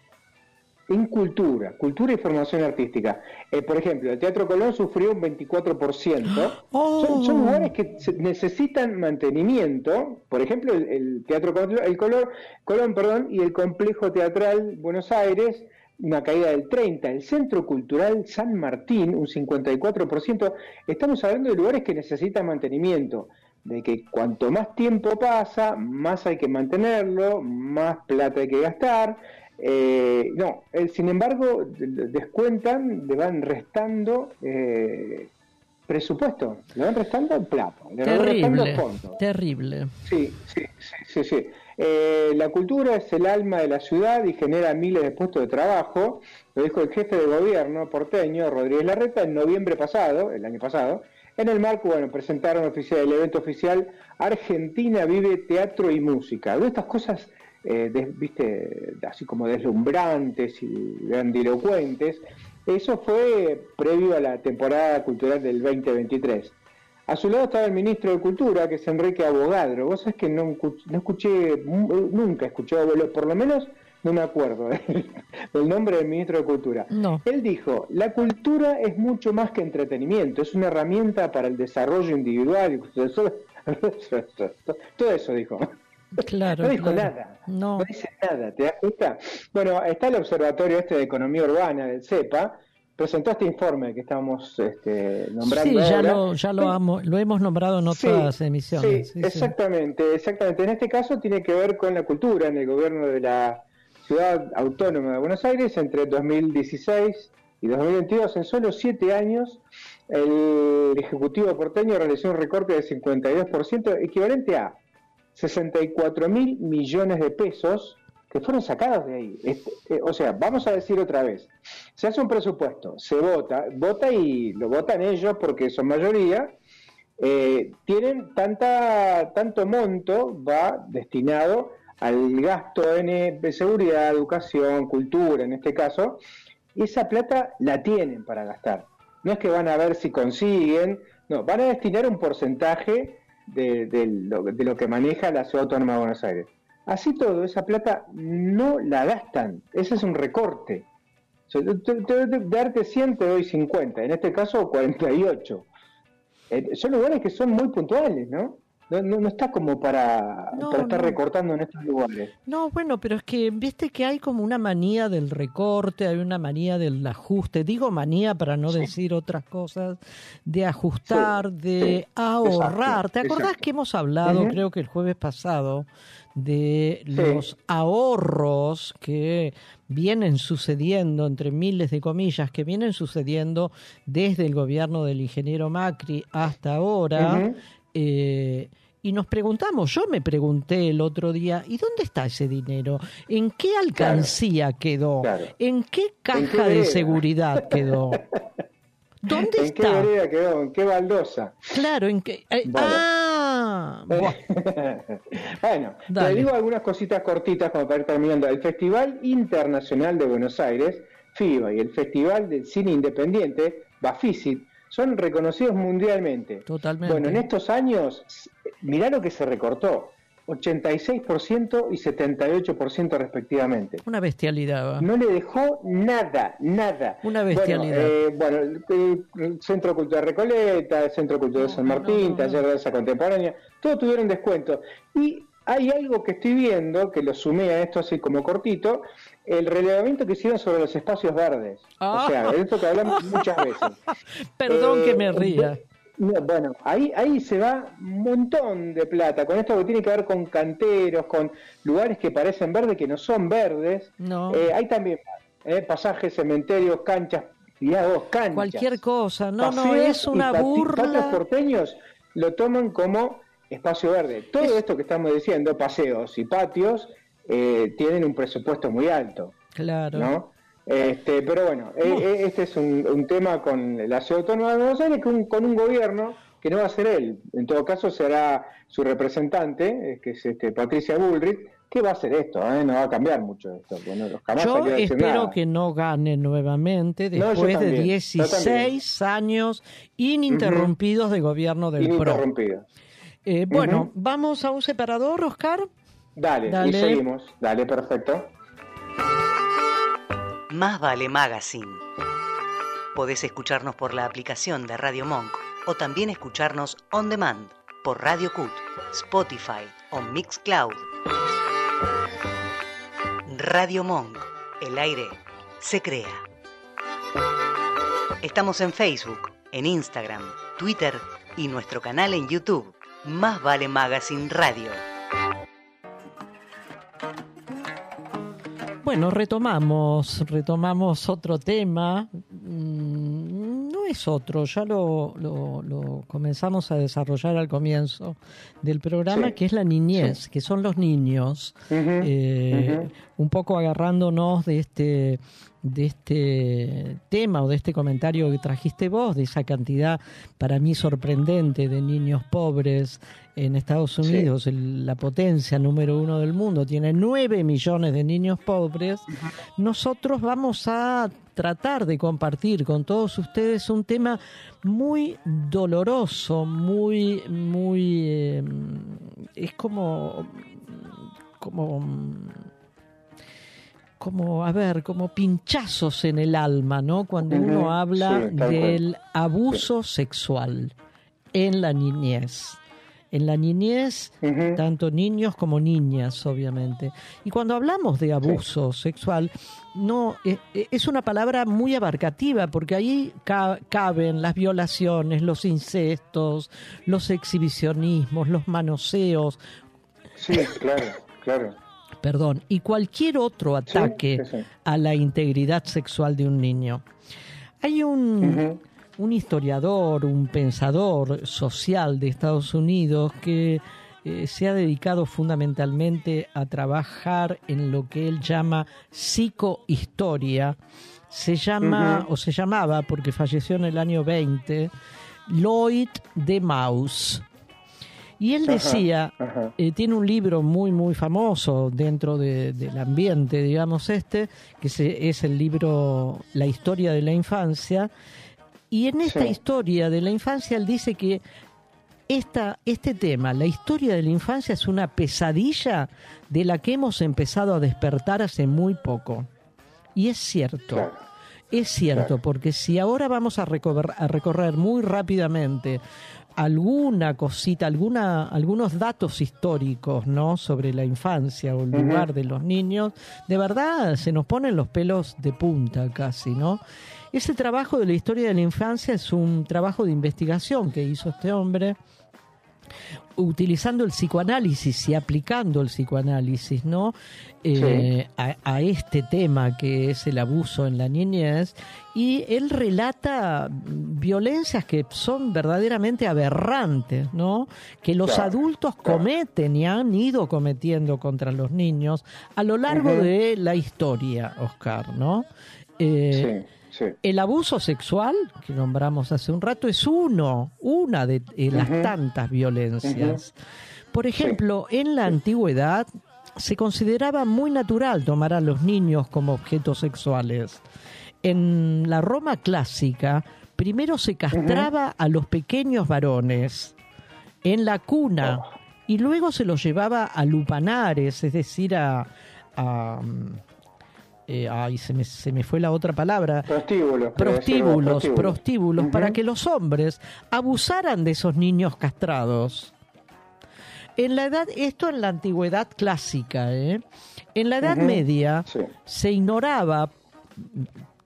En cultura, cultura y formación artística. Eh, por ejemplo, el Teatro Colón sufrió un 24%. Oh. Son, son lugares que necesitan mantenimiento. Por ejemplo, el, el Teatro Colón, el Colón, Colón perdón, y el Complejo Teatral Buenos Aires, una caída del 30%. El Centro Cultural San Martín, un 54%. Estamos hablando de lugares que necesitan mantenimiento. De que cuanto más tiempo pasa, más hay que mantenerlo, más plata hay que gastar. Eh, no, eh, sin embargo, de- de- descuentan, le van restando eh, presupuesto, le van restando plata, le van restando fondos. Terrible. Sí, sí, sí, sí. sí. Eh, la cultura es el alma de la ciudad y genera miles de puestos de trabajo, lo dijo el jefe de gobierno porteño, Rodríguez Larreta, en noviembre pasado, el año pasado. En el marco, bueno, presentaron oficial, el evento oficial Argentina vive teatro y música. De estas cosas, eh, viste, así como deslumbrantes y grandilocuentes, eso fue previo a la temporada cultural del 2023. A su lado estaba el ministro de Cultura, que es Enrique Abogadro. Vos sabés que no, no escuché, nunca escuché, por lo menos no me acuerdo del, nombre del ministro de Cultura. No. Él dijo, la cultura es mucho más que entretenimiento, es una herramienta para el desarrollo individual. Todo eso dijo. Claro. No dijo claro. nada. No. No dice nada, ¿te das cuenta? Bueno, está el Observatorio este de Economía Urbana del CEPA, presentó este informe que estamos este, nombrando Sí, ya ahora. lo, ya lo, amo- lo hemos nombrado en Sí, otras emisiones. Sí, Sí, sí. exactamente, exactamente. En este caso tiene que ver con la cultura en el gobierno de la Ciudad Autónoma de Buenos Aires entre 2016 y 2022. En solo siete años, el Ejecutivo porteño realizó un recorte del 52%, equivalente a 64 mil millones de pesos que fueron sacados de ahí. Eh, o sea, vamos a decir otra vez, se hace un presupuesto, se vota, vota y lo votan ellos porque son mayoría, eh, tienen tanta, tanto monto va destinado al gasto en eh, de seguridad, educación, cultura en este caso, esa plata la tienen para gastar. No es que van a ver si consiguen, no, van a destinar un porcentaje de, de lo, que maneja la Ciudad Autónoma de Buenos Aires. Así todo, esa plata no la gastan, ese es un recorte. Darte 100 te doy 50, en este caso 48. Eh, son lugares que son muy puntuales, ¿no? No, no, no está como para, No, para estar recortando en estos lugares. No, bueno, pero es que viste que hay como una manía del recorte, hay una manía del ajuste. Digo manía para no decir otras cosas, de ajustar, de sí, ahorrar. exacto, ¿Te acordás exacto. que hemos hablado, creo que el jueves pasado, de los ahorros que vienen sucediendo, entre miles de comillas, que vienen sucediendo desde el gobierno del ingeniero Macri hasta ahora? Ujú. Eh, y nos preguntamos, yo me pregunté el otro día, ¿y dónde está ese dinero? ¿En qué alcancía quedó? ¿En qué caja de seguridad quedó? ¿Dónde ¿En está? qué vereda quedó? ¿En qué baldosa? Claro, en qué... eh, Bueno. Ah, bueno, Dale. te digo algunas cositas cortitas como para ir terminando. El Festival Internacional de Buenos Aires, FIBA, y el Festival del Cine Independiente, Bafisi, son reconocidos mundialmente. Totalmente. Bueno, en estos años, mirá lo que se recortó. 86% y 78% respectivamente. Una bestialidad. va. No le dejó nada, nada. Una bestialidad. Bueno, eh, bueno, el, Centro Cultural Recoleta, el Centro Cultural San Martín, Taller de Danza Contemporánea, todos tuvieron descuento. Y hay algo que estoy viendo, que lo sumé a esto así como cortito, el relevamiento que hicieron sobre los espacios verdes. O sea, de esto que hablamos muchas veces. Perdón Eh, que me ría. no, Bueno, ahí, ahí se va un montón de plata, con esto que tiene que ver con canteros, con lugares que parecen verdes, que no son verdes. No. Eh, hay también eh, pasajes, cementerios, canchas, mirá vos, canchas. Cualquier cosa. No, no, es una burla. patios porteños lo toman como espacio verde. Todo esto que estamos diciendo, paseos y patios, eh, tienen un presupuesto muy alto. Claro. ¿no? Este, pero bueno, eh, eh, este es un, un tema con la Ciudad Autónoma de Buenos Aires, con, con un gobierno que no va a ser él. En todo caso, será su representante, eh, que es este, Patricia Bullrich, que va a hacer esto, ¿eh? no va a cambiar mucho esto. Bueno, jamás Yo espero nada. que no gane nuevamente después de también, yo 16 años ininterrumpidos de gobierno del PRO. Eh, bueno, vamos a un separador, Oscar. Dale, Dale. y seguimos. Dale, perfecto. Más vale Magazine. Podés escucharnos por la aplicación de Radio Monk o también escucharnos on demand por Radio Cut, Spotify o Mixcloud. Radio Monk. El aire se crea. Estamos en Facebook, en Instagram, Twitter y nuestro canal en YouTube. Más vale Magazine Radio. Bueno, retomamos, retomamos otro tema. Mm, Es otro, ya lo, lo- lo comenzamos a desarrollar al comienzo del programa, Sí. que es la niñez, que son los niños. Eh. Un poco agarrándonos de este de este tema o de este comentario que trajiste vos, de esa cantidad para mí sorprendente de niños pobres en Estados Unidos, el- la potencia número uno del mundo, tiene nueve millones de niños pobres, nosotros vamos a tratar de compartir con todos ustedes un tema muy doloroso, muy, muy, eh, es como, como, como, a ver, como pinchazos en el alma, ¿no? Cuando uno habla sí, del abuso sexual en la niñez. En la niñez, tanto niños como niñas, obviamente. Y cuando hablamos de abuso sexual, no eh, eh, es una palabra muy abarcativa, porque ahí ca- caben las violaciones, los incestos, los exhibicionismos, los manoseos, Sí, claro, claro. perdón, y cualquier otro ataque sí, sí. a la integridad sexual de un niño. Hay un, un historiador, un pensador social de Estados Unidos que eh, se ha dedicado fundamentalmente a trabajar en lo que él llama psicohistoria. Se llama, o se llamaba, porque falleció en el año 20, Lloyd de Maus. Y él Ajá, decía, ajá. eh, tiene un libro muy, muy famoso dentro de- del ambiente, digamos este, que se- es el libro La historia de la infancia. Y en esta Sí. historia de la infancia él dice que esta, este tema, la historia de la infancia, es una pesadilla de la que hemos empezado a despertar hace muy poco. Y es cierto. Claro. Es cierto, porque si ahora vamos a recorrer, a recorrer muy rápidamente alguna cosita, alguna, algunos datos históricos, ¿no? Sobre la infancia o el lugar de los niños, de verdad se nos ponen los pelos de punta casi, ¿no? Ese trabajo de la historia de la infancia es un trabajo de investigación que hizo este hombre utilizando el psicoanálisis y aplicando el psicoanálisis, ¿no? Eh, a, a este tema que es el abuso en la niñez y él relata violencias que son verdaderamente aberrantes, ¿no? Que los Claro, adultos claro. cometen y han ido cometiendo contra los niños a lo largo de la historia, Oscar, ¿no? Eh, Sí, sí. el abuso sexual, que nombramos hace un rato, es uno, una de eh, las tantas violencias. Por ejemplo, en la antigüedad se consideraba muy natural tomar a los niños como objetos sexuales. En la Roma clásica, primero se castraba a los pequeños varones en la cuna Oh. y luego se los llevaba a lupanares, es decir, a... a, eh, ay, se me, se me fue la otra palabra Prostíbulos. prostíbulos, prostíbulos, para que los hombres abusaran de esos niños castrados. En la edad, esto en la antigüedad clásica, ¿eh? En la Edad. Media Sí. se ignoraba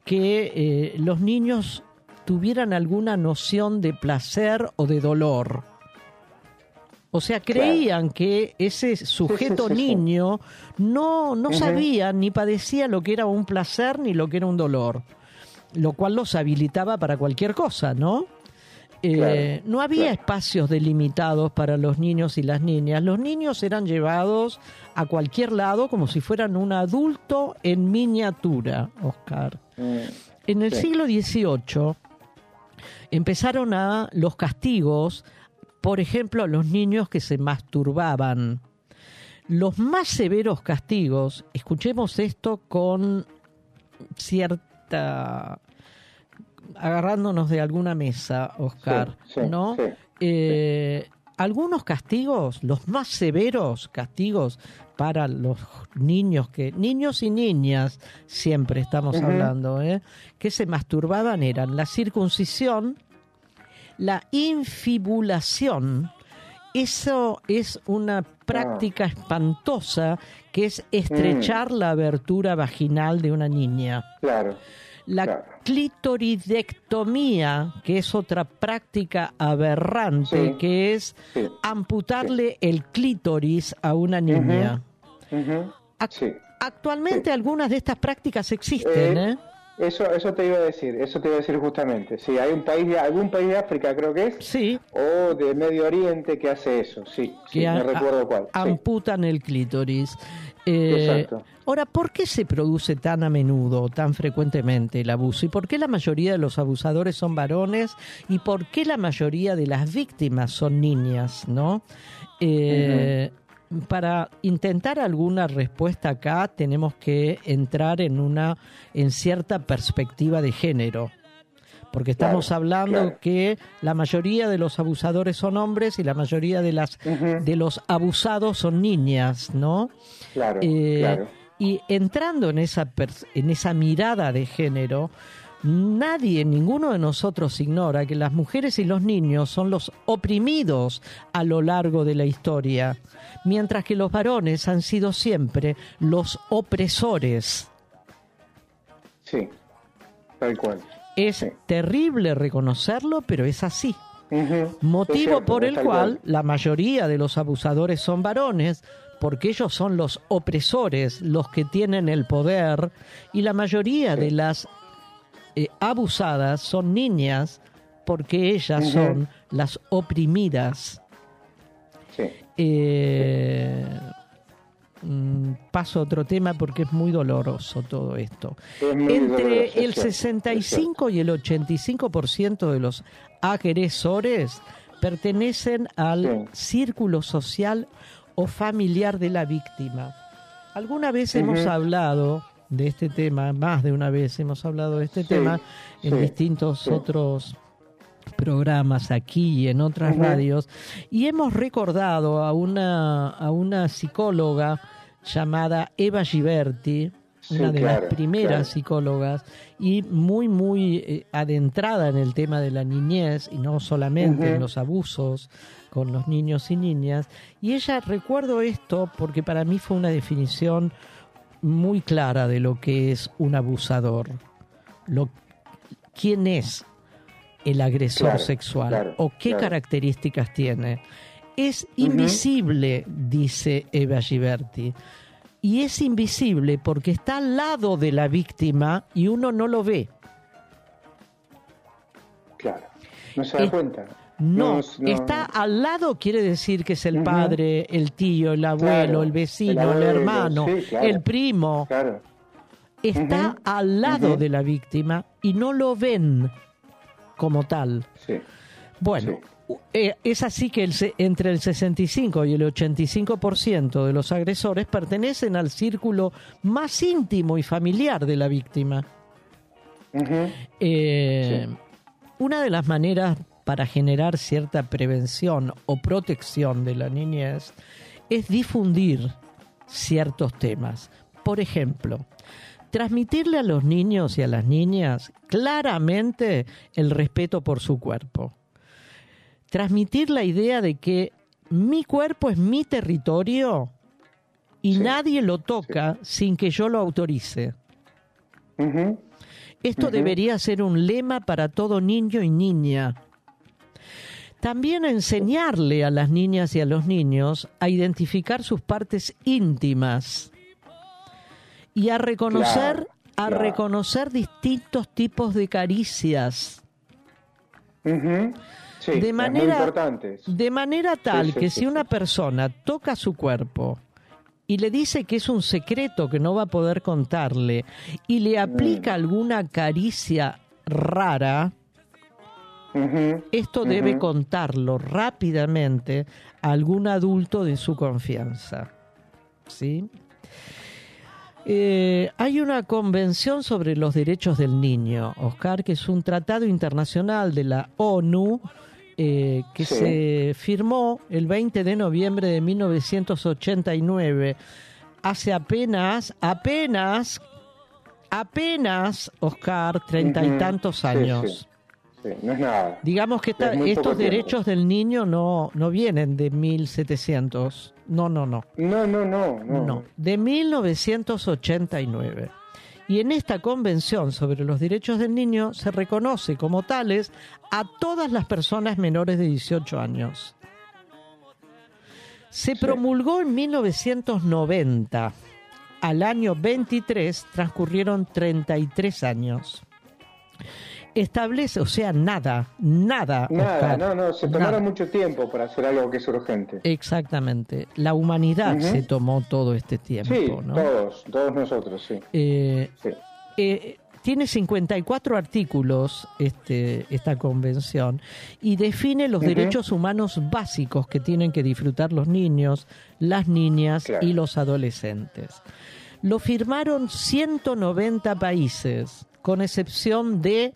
que eh, los niños tuvieran alguna noción de placer o de dolor. O sea, creían que ese sujeto sí, sí. niño no, no sabía ni padecía lo que era un placer ni lo que era un dolor, lo cual los habilitaba para cualquier cosa, ¿no? Eh, Claro, no había claro. espacios delimitados para los niños y las niñas. Los niños eran llevados a cualquier lado como si fueran un adulto en miniatura, Oscar. Mm, En el siglo XVIII empezaron a los castigos, por ejemplo, los niños que se masturbaban. Los más severos castigos, escuchemos esto con cierta agarrándonos de alguna mesa, Oscar, Sí, sí, ¿no? sí, Eh, algunos castigos, los más severos castigos para los niños que niños y niñas siempre estamos hablando, ¿eh? que se masturbaban eran la circuncisión, la infibulación. Eso es una práctica espantosa que es estrechar la abertura vaginal de una niña. Claro. La Claro. clitoridectomía, que es otra práctica aberrante, Sí. que es Sí. amputarle el clítoris a una niña. Actualmente algunas de estas prácticas existen, Eh, ¿eh? Eso, eso te iba a decir, eso te iba a decir justamente. Sí, hay un país, de, algún país de África creo que es, Sí, o de Medio Oriente que hace eso, sí, sí, que no a- recuerdo cuál. sí. amputan el clítoris. Eh, Exacto. ahora, ¿por qué se produce tan a menudo, tan frecuentemente el abuso? ¿Y por qué la mayoría de los abusadores son varones? ¿Y por qué la mayoría de las víctimas son niñas? ¿No? Eh, Para intentar alguna respuesta acá tenemos que entrar en una en cierta perspectiva de género. Porque estamos Claro, hablando claro. que la mayoría de los abusadores son hombres y la mayoría de las de los abusados son niñas, ¿no? Claro, Eh, claro. Y entrando en esa en esa mirada de género, nadie, ninguno de nosotros ignora que las mujeres y los niños son los oprimidos a lo largo de la historia, mientras que los varones han sido siempre los opresores. Sí, tal cual. Es Sí. terrible reconocerlo, pero es así. Motivo cierto, por el cual la mayoría de los abusadores son varones, porque ellos son los opresores, los que tienen el poder, y la mayoría de las eh, abusadas son niñas, porque ellas son las oprimidas. Sí. Eh, mm, paso a otro tema porque es muy doloroso todo esto. Es Entre doloroso, el cierto, 65 y el 85% de los agresores pertenecen al círculo social o familiar de la víctima. Alguna vez hemos hablado de este tema, más de una vez hemos hablado de este Sí, tema en sí, distintos otros programas aquí y en otras radios. Y hemos recordado a una a una psicóloga llamada Eva Giberti Sí, una de claro, las primeras claro. psicólogas y muy muy eh, adentrada en el tema de la niñez y no solamente en los abusos con los niños y niñas. Y ella recuerdo esto porque para mí fue una definición muy clara de lo que es un abusador. Lo quién es el agresor Claro, sexual claro, o qué claro. características tiene. Es invisible, dice Eva Giberti. Y es invisible porque está al lado de la víctima y uno no lo ve. Claro. No se da cuenta. No, no, está al lado quiere decir que es el padre, el tío, el abuelo, el vecino, el hermano, sí, el primo. Claro. Está al lado de la víctima y no lo ven como tal. Sí. Bueno, eh, es así que el entre el 65 y el 85% de los agresores pertenecen al círculo más íntimo y familiar de la víctima. Eh, Una de las maneras para generar cierta prevención o protección de la niñez es difundir ciertos temas. Por ejemplo, transmitirle a los niños y a las niñas claramente el respeto por su cuerpo. Transmitir la idea de que mi cuerpo es mi territorio y nadie lo toca sin que yo lo autorice. Esto debería ser un lema para todo niño y niña. También enseñarle a las niñas y a los niños a identificar sus partes íntimas y a reconocer, Claro, a claro. reconocer distintos tipos de caricias. Sí, de manera, importante. de manera tal Sí, sí, que si una persona toca su cuerpo y le dice que es un secreto que no va a poder contarle y le aplica alguna caricia rara, esto debe contarlo rápidamente a algún adulto de su confianza. ¿Sí? Eh, hay una convención sobre los derechos del niño, Oscar, que es un tratado internacional de la ONU eh, que Sí. se firmó el 20 de noviembre de 1989. Hace apenas, apenas, apenas, Oscar, treinta y tantos años. sí. Sí, no es nada. Digamos que esta- Es estos tiempo. derechos del niño no, no vienen de 1700. No, no, no. No, no, no. No. No, de 1989. Y en esta convención sobre los derechos del niño se reconoce como tales a todas las personas menores de 18 años. Se promulgó en 1990. Al año 23 transcurrieron 33 años. Establece, o sea, nada, nada. Nada, Oscar, no, no, se nada. tomaron mucho tiempo para hacer algo que es urgente. Exactamente. La humanidad se tomó todo este tiempo, Sí, ¿no? todos, todos nosotros, sí. Eh, Sí. eh, tiene 54 artículos este, esta convención y define los derechos humanos básicos que tienen que disfrutar los niños, las niñas Claro. y los adolescentes. Lo firmaron 190 países, con excepción de,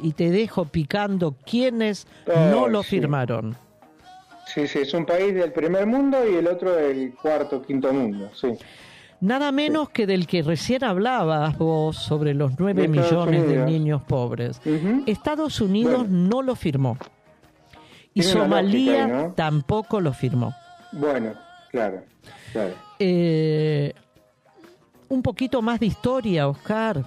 y te dejo picando, quienes no lo sí. firmaron. Sí, sí, es un país del primer mundo y el otro del cuarto, quinto mundo, sí. Nada menos que del que recién hablabas vos sobre los 9 De millones de niños pobres. Estados Unidos no lo firmó. Y Tiene Somalia lógica ahí, ¿no? tampoco lo firmó. Bueno, claro, claro. Eh, un poquito más de historia, Oscar.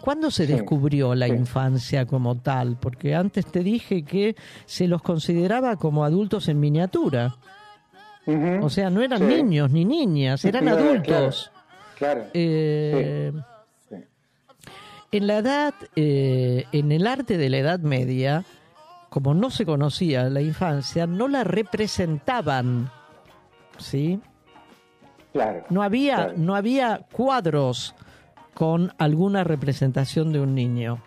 ¿Cuándo se descubrió la infancia como tal? Porque antes te dije que se los consideraba como adultos en miniatura. O sea, no eran Sí. niños ni niñas, eran adultos. Claro. Eh, Sí. En la edad, eh, en el arte de la Edad Media, como no se conocía la infancia, no la representaban, ¿sí? Claro. No había, Claro. no había cuadros con alguna representación de un niño.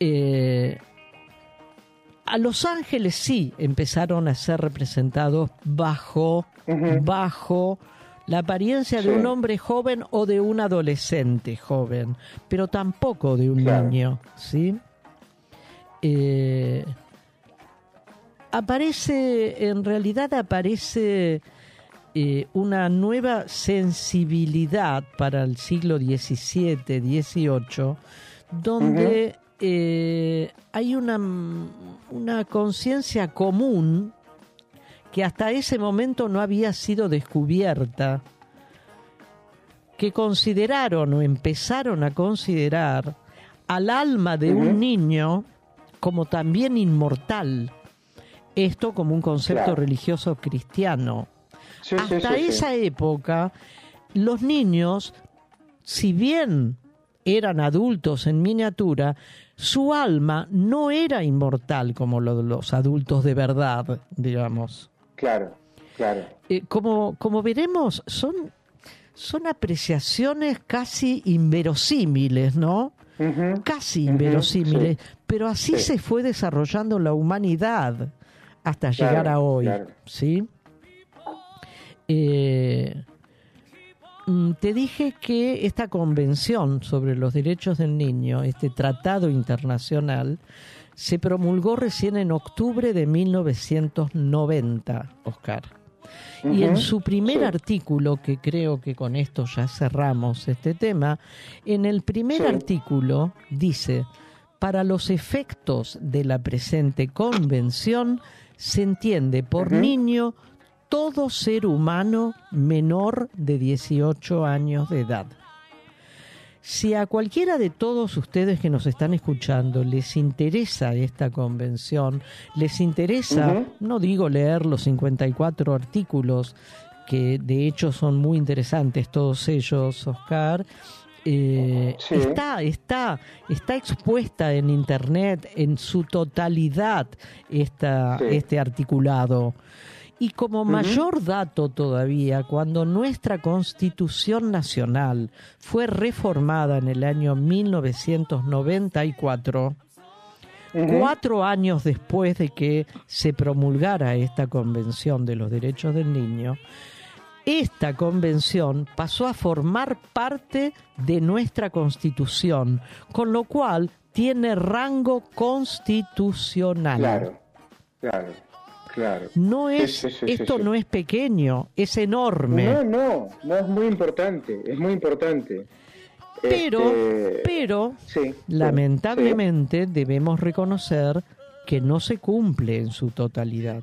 Eh, a Los Ángeles sí empezaron a ser representados bajo, bajo la apariencia de un hombre joven o de un adolescente joven, pero tampoco de un Claro. niño, ¿sí? Eh, aparece, en realidad aparece eh, una nueva sensibilidad para el siglo XVII, XVIII, donde eh, hay una, una conciencia común que hasta ese momento no había sido descubierta, que consideraron o empezaron a considerar al alma de un niño como también inmortal. Esto como un concepto Claro. religioso cristiano. Sí, Hasta sí, esa época, los niños, si bien eran adultos en miniatura, su alma no era inmortal como lo de los adultos de verdad, digamos. Claro, claro. Eh, como, como veremos, son, son apreciaciones casi inverosímiles, ¿no? Casi inverosímiles, sí. pero así Sí. se fue desarrollando la humanidad hasta Claro, llegar a hoy, claro. ¿sí? Eh, mm, te dije que esta convención sobre los derechos del niño, este tratado internacional, se promulgó recién en octubre de 1990, Oscar. Y en su primer sí. artículo, que creo que con esto ya cerramos este tema, en el primer Sí. artículo dice, para los efectos de la presente convención, se entiende por niño todo ser humano menor de 18 años de edad. Si a cualquiera de todos ustedes que nos están escuchando les interesa esta convención, les interesa, no digo leer los 54 artículos, que de hecho son muy interesantes todos ellos, Oscar, eh, Sí. está, está, está expuesta en internet en su totalidad esta, Sí. este articulado. Y como mayor dato todavía, cuando nuestra Constitución Nacional fue reformada en el año 1994, Ujú. cuatro años después de que se promulgara esta Convención de los Derechos del Niño, esta convención pasó a formar parte de nuestra Constitución, con lo cual tiene rango constitucional. Claro, claro, claro. No es, sí, sí, sí, esto no es pequeño, es enorme. No, no, no es muy importante, es muy importante. Pero, Este, pero, lamentablemente debemos reconocer que no se cumple en su totalidad.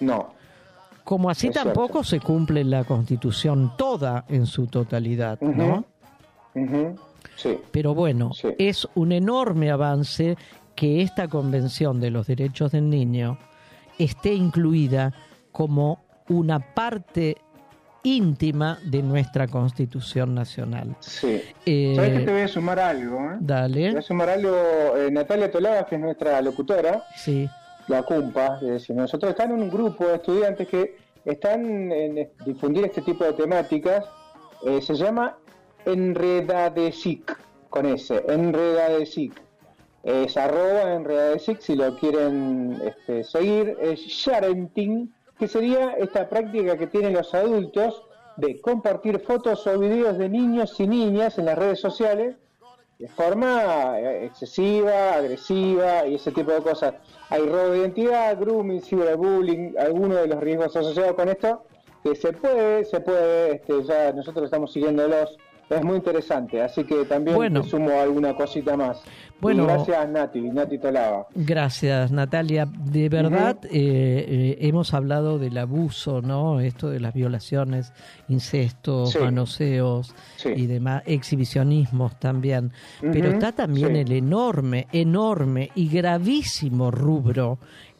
No, Como así tampoco se cumple la Constitución toda en su totalidad, ¿no? Sí, Pero bueno, Sí. es un enorme avance que esta Convención de los Derechos del Niño esté incluida como una parte íntima de nuestra Constitución Nacional. sí. Eh, ¿Sabes que te voy a sumar algo? eh? Te voy Dale, a sumar algo, eh, Natalia Tolaba, que es nuestra locutora, sí. la CUMPA, nosotros estamos en un grupo de estudiantes que están en difundir este tipo de temáticas, se llama Enredadesic, con S, Enredadesic. Es arroba Enredadesic, si lo quieren este, seguir, es sharenting, que sería esta práctica que tienen los adultos de compartir fotos o videos de niños y niñas en las redes sociales de forma eh, excesiva, agresiva y ese tipo de cosas. Hay robo de identidad, grooming, ciberbullying, algunos de los riesgos asociados con esto, que se puede, se puede, este, ya nosotros estamos siguiéndolos, es muy interesante, así que también Bueno. te sumo alguna cosita más. Bueno. Y gracias Nati, Nati Tolaba. Gracias, Natalia. De verdad, eh, eh, hemos hablado del abuso, ¿no? Esto de las violaciones, incestos, Sí. manoseos Sí. y demás, exhibicionismos también. Pero está también sí. el enorme, enorme y gravísimo rubro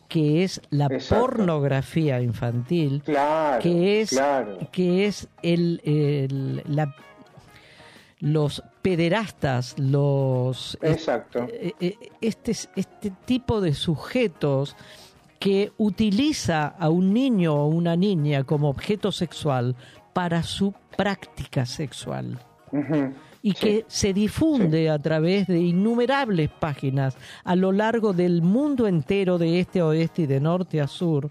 que es la Exacto. pornografía infantil, Claro, que es, claro. que es el, el- la- los pederastas, los Exacto. eh, eh, este, este tipo de sujetos que utiliza a un niño o una niña como objeto sexual para su práctica sexual. Y que se difunde a través de innumerables páginas a lo largo del mundo entero, de este a oeste y de norte a sur,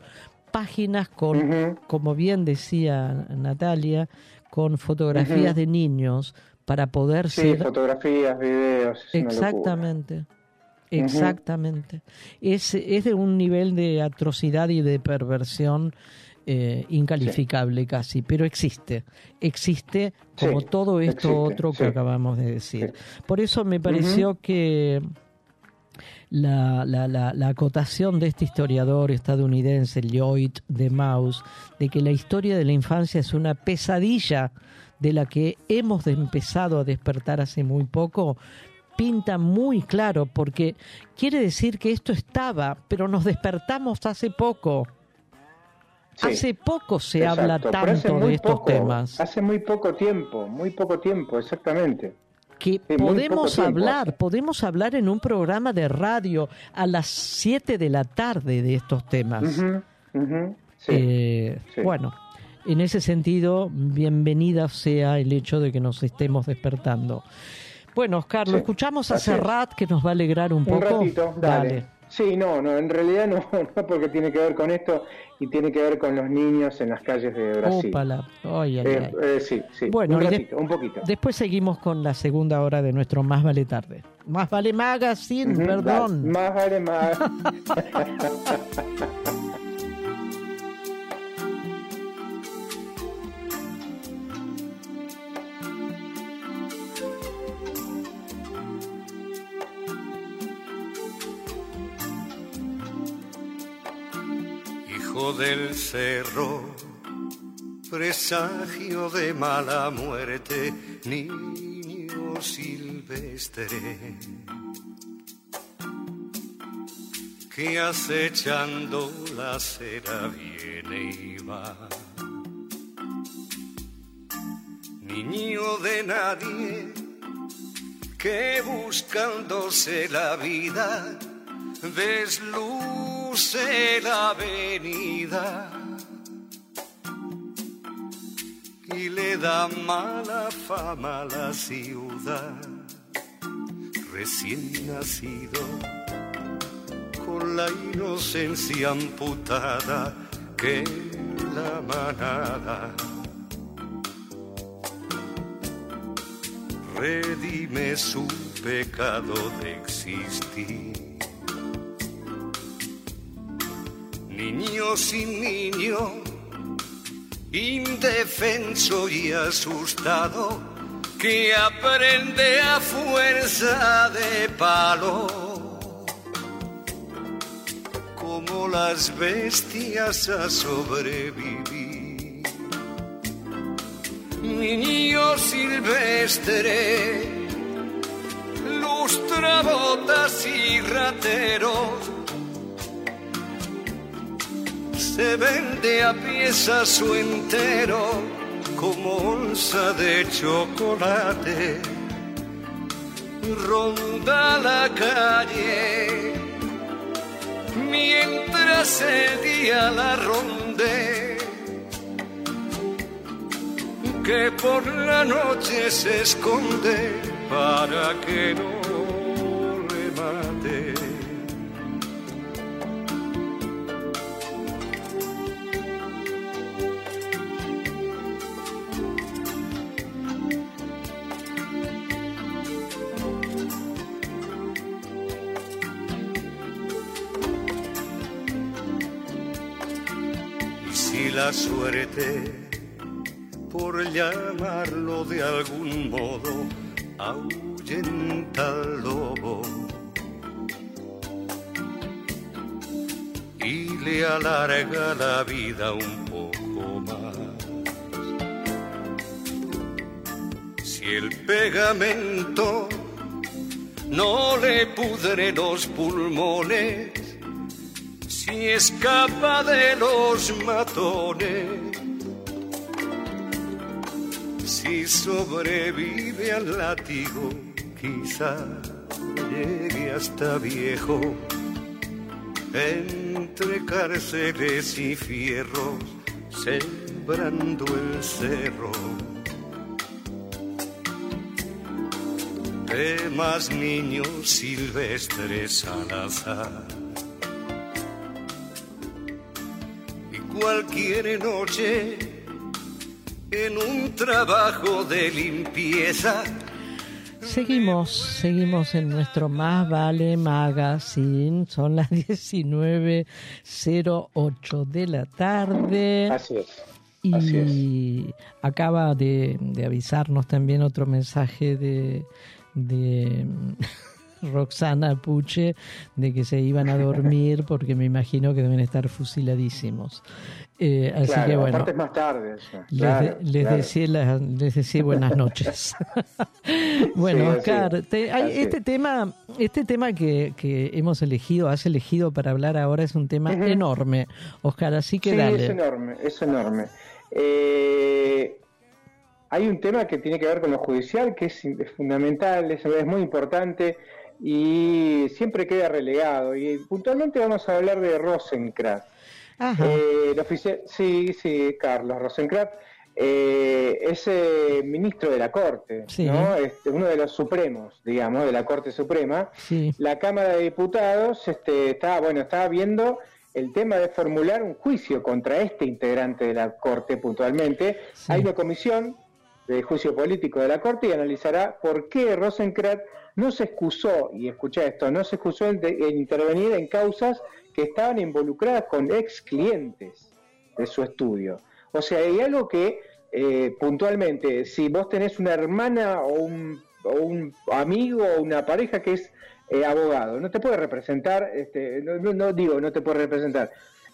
páginas con, como bien decía Natalia, con fotografías de niños para poder Sí, ser fotografías, videos. Exactamente. Exactamente. Es, es de un nivel de atrocidad y de perversión eh, incalificable casi, pero existe. Existe como Sí, todo esto existe, otro que sí. acabamos de decir. Por eso me pareció que la, la, la, la acotación de este historiador estadounidense, Lloyd de Maus, de que la historia de la infancia es una pesadilla de la que hemos empezado a despertar hace muy poco, pinta muy claro, porque quiere decir que esto estaba, pero nos despertamos hace poco. Sí. Hace poco se Exacto, habla tanto de estos poco, temas Hace muy poco tiempo, muy poco tiempo, exactamente. que Sí, podemos hablar, podemos hablar en un programa de radio a las 7 de la tarde de estos temas. Sí. Eh, sí. Bueno, en ese sentido, bienvenida sea el hecho de que nos estemos despertando. Bueno, Oscar, lo Sí, escuchamos a. Serrat que nos va a alegrar un Un poco. ratito, dale. Sí, no, no, en realidad no, no porque tiene que ver con esto y tiene que ver con los niños en las calles de Brasil. Ay, ay, Eh, ay. eh, sí, sí, Bueno, un ratito, un poquito. Después seguimos con la segunda hora de nuestro Más Vale Tarde. Más Vale Magazine, Ujú, perdón. Más vale más. del cerro, presagio de mala muerte, niño silvestre, que acechando la cera viene y va. Niño de nadie, que buscándose la vida, desluce la avenida y le da mala fama a la ciudad. Recién nacido, con la inocencia amputada que la manada redime su pecado de existir. Niño sin niño, indefenso y asustado, que aprende a fuerza de palo, como las bestias a sobrevivir. Niño silvestre, lustrabotas y rateros, se vende a piezas o entero como onza de chocolate. Ronda la calle mientras el día la ronde. Que por la noche se esconde para que no suerte, por llamarlo de algún modo, ahuyenta al lobo y le alarga la vida un poco más. Si el pegamento no le pudre los pulmones, si escapa de los matones, si sobrevive al látigo, quizá llegue hasta viejo, entre cárceles y fierros, sembrando el cerro. De más niños silvestres al azar. Cualquier noche en un trabajo de limpieza. Seguimos, seguimos en nuestro Más Vale Magazine. Son las 19.08 de la tarde. Así es. Y Así acaba de, de avisarnos también otro mensaje de, de Roxana Puche de que se iban a dormir porque me imagino que deben estar fusiladísimos. Eh, así Claro, que bueno, aparte es más tarde. eso. les, Claro, de- les claro. deseé buenas noches. bueno, Sí, Oscar, te- hay- este es. tema, este tema que, que hemos elegido, has elegido para hablar ahora es un tema enorme, Oscar, así que sí, dale. es enorme, es enorme. Eh, hay un tema que tiene que ver con lo judicial, que es, es fundamental, es, es muy importante y siempre queda relegado. Y puntualmente vamos a hablar de Rosenkrantz. Ajá. Eh, el oficial, sí, sí, Carlos Rosenkrantz eh, es eh, ministro de la Corte, Sí. ¿no? Este, uno de los supremos, digamos, de la Corte Suprema. Sí. La Cámara de Diputados este, estaba, bueno, estaba viendo el tema de formular un juicio contra este integrante de la Corte puntualmente. Sí. Hay una comisión de juicio político de la Corte y analizará por qué Rosenkrantz no se excusó, y escucha esto, no se excusó en, de- en intervenir en causas que estaban involucradas con ex clientes de su estudio. O sea, hay algo que eh, puntualmente, si vos tenés una hermana o un, o un amigo o una pareja que es eh, abogado, no te puede representar, este, no- no digo no te puede representar,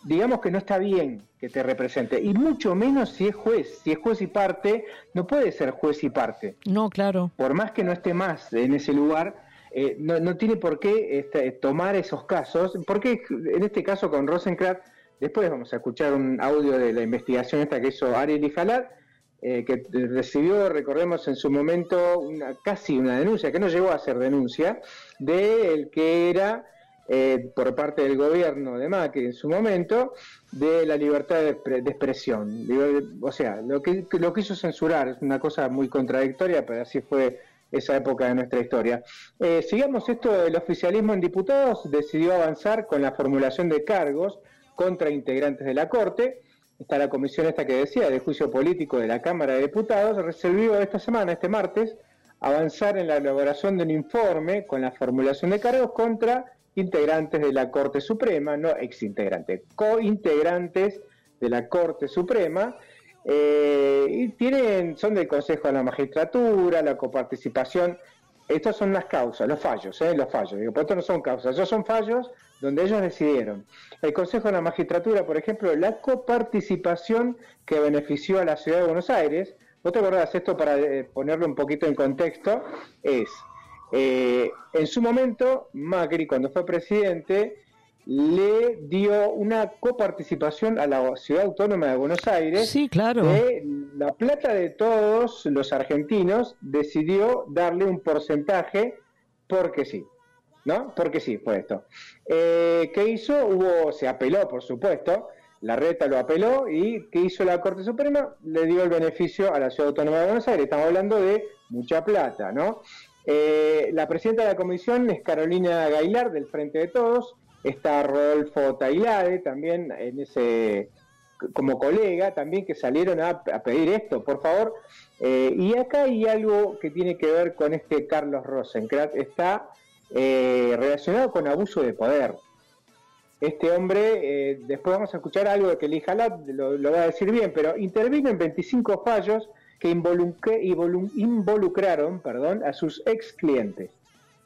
digamos que no está bien que te represente, y mucho menos si es juez, si es juez y parte, no puede ser juez y parte No, claro. por más que no esté más en ese lugar, eh, no, no tiene por qué este, tomar esos casos, porque en este caso con Rosenkrantz, después vamos a escuchar un audio de la investigación esta que hizo Ariel Ijalar, eh, que recibió, recordemos en su momento, una, casi una denuncia, que no llegó a ser denuncia, de el que era eh, por parte del gobierno de Macri en su momento, de la libertad de, de expresión. O sea, lo que lo quiso censurar es una cosa muy contradictoria, pero así fue esa época de nuestra historia. Eh, sigamos esto, el oficialismo en diputados decidió avanzar con la formulación de cargos contra integrantes de la Corte. Está la comisión esta que decía, de juicio político de la Cámara de Diputados, resolvió esta semana, este martes, avanzar en la elaboración de un informe con la formulación de cargos contra integrantes de la Corte Suprema, no exintegrantes, cointegrantes de la Corte Suprema, eh, y son del Consejo de la Magistratura, la coparticipación, estas son las causas, los fallos, ¿eh? los fallos, digo, pero estos no son causas, estos son fallos donde ellos decidieron. El Consejo de la Magistratura, por ejemplo, la coparticipación que benefició a la Ciudad de Buenos Aires, ¿vos te acordás esto para eh, ponerlo un poquito en contexto? Es, eh, en su momento, Macri, cuando fue presidente, le dio una coparticipación a la Ciudad Autónoma de Buenos Aires. Sí, claro. De la plata de todos los argentinos, decidió darle un porcentaje porque sí. ¿No? Porque sí, fue esto. Eh, ¿Qué hizo? Hubo, se apeló, por supuesto. La reta lo apeló y ¿qué hizo la Corte Suprema? Le dio el beneficio a la Ciudad Autónoma de Buenos Aires. Estamos hablando de mucha plata, ¿no? Eh, la presidenta de la comisión es Carolina Gailar, del Frente de Todos. Está Rodolfo Tailade, también en ese como colega, también que salieron a, pedir esto, por favor. Eh, y acá hay algo que tiene que ver con este Carlos Rosenkrantz. Está eh, relacionado con abuso de poder. Este hombre, eh, después vamos a escuchar algo de que Lee Halat lo, lo va a decir bien, pero intervino en 25 fallos que involucraron perdón, a sus ex clientes.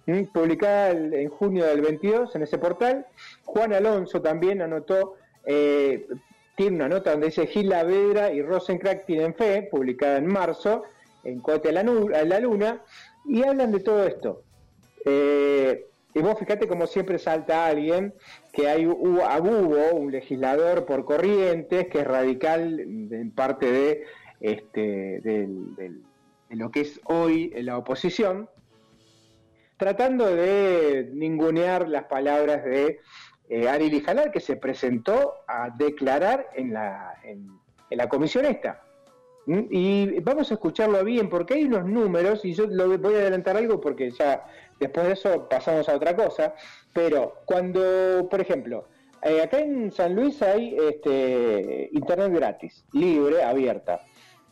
¿Mm? Publicada en junio del 22 en ese portal, Juan Alonso también anotó, eh, tiene una nota donde dice Gil Lavedra y Rosencrack tienen fe, publicada en marzo, en Cohete a la, a la Luna, y hablan de todo esto. Eh, Y vos fíjate como siempre salta alguien que hay hubo, hubo un legislador por corrientes que es radical en parte de, este, del- de lo que es hoy la oposición, tratando de ningunear las palabras de eh, Ari Lijalar, que se presentó a declarar en la, en, en la comisión esta. ¿Mm? Y vamos a escucharlo bien, porque hay unos números, y yo lo voy a adelantar algo porque ya después de eso pasamos a otra cosa, pero cuando, por ejemplo, eh, acá en San Luis hay este, internet gratis, libre, abierta.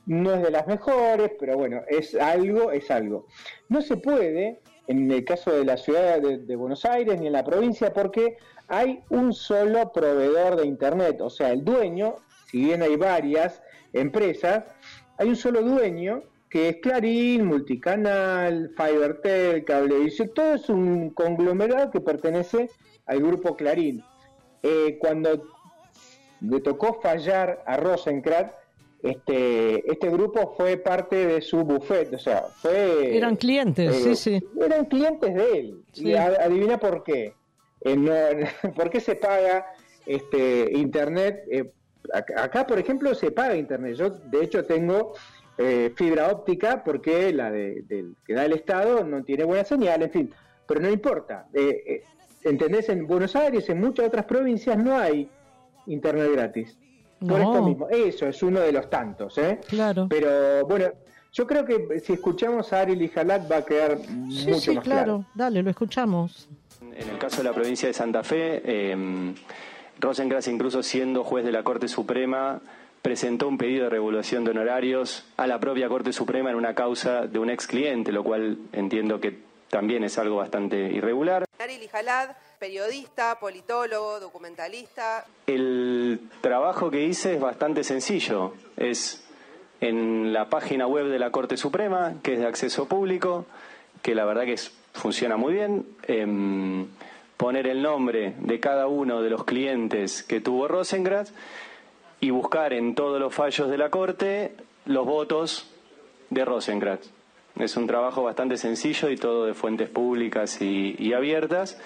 No es de las mejores, pero bueno, es algo, es algo. No se puede, en el caso de la ciudad de, Buenos Aires ni en la provincia, porque hay un solo proveedor de internet, o sea, el dueño, si bien hay varias empresas, hay un solo dueño que es Clarín, Multicanal, Fibertel, Cablevisión, todo es un conglomerado que pertenece al grupo Clarín. Eh, cuando le tocó fallar a Rosencrantz, este, este grupo fue parte de su buffet, o sea, fue... Eran clientes, eh, sí, sí. Eran clientes de él. Sí. Y adivina por qué. Eh, no- ¿Por qué se paga este internet? Eh, acá, por ejemplo, se paga internet. Yo, de hecho, tengo eh, fibra óptica porque la de, del que da el Estado no tiene buena señal, en fin. Pero no importa. Eh, ¿Entendés? En Buenos Aires, en muchas otras provincias, no hay internet gratis. Por No. esto mismo. Eso es uno de los tantos, ¿eh? Claro. Pero bueno, yo creo que si escuchamos a Ari Lijalat va a quedar Sí, mucho sí, más claro. claro. Dale, lo escuchamos. En el caso de la provincia de Santa Fe, eh, Rosencrantz, incluso siendo juez de la Corte Suprema, presentó un pedido de regulación de honorarios a la propia Corte Suprema en una causa de un ex cliente, lo cual entiendo que también es algo bastante irregular. Ari Lijalad, periodista, politólogo, documentalista. El trabajo que hice es bastante sencillo. Es en la página web de la Corte Suprema, que es de acceso público, que la verdad que es- funciona muy bien. em, poner el nombre de cada uno de los clientes que tuvo Rosengrad y buscar en todos los fallos de la Corte los votos de Rosengrad. Es un trabajo bastante sencillo y todo de fuentes públicas y abiertas.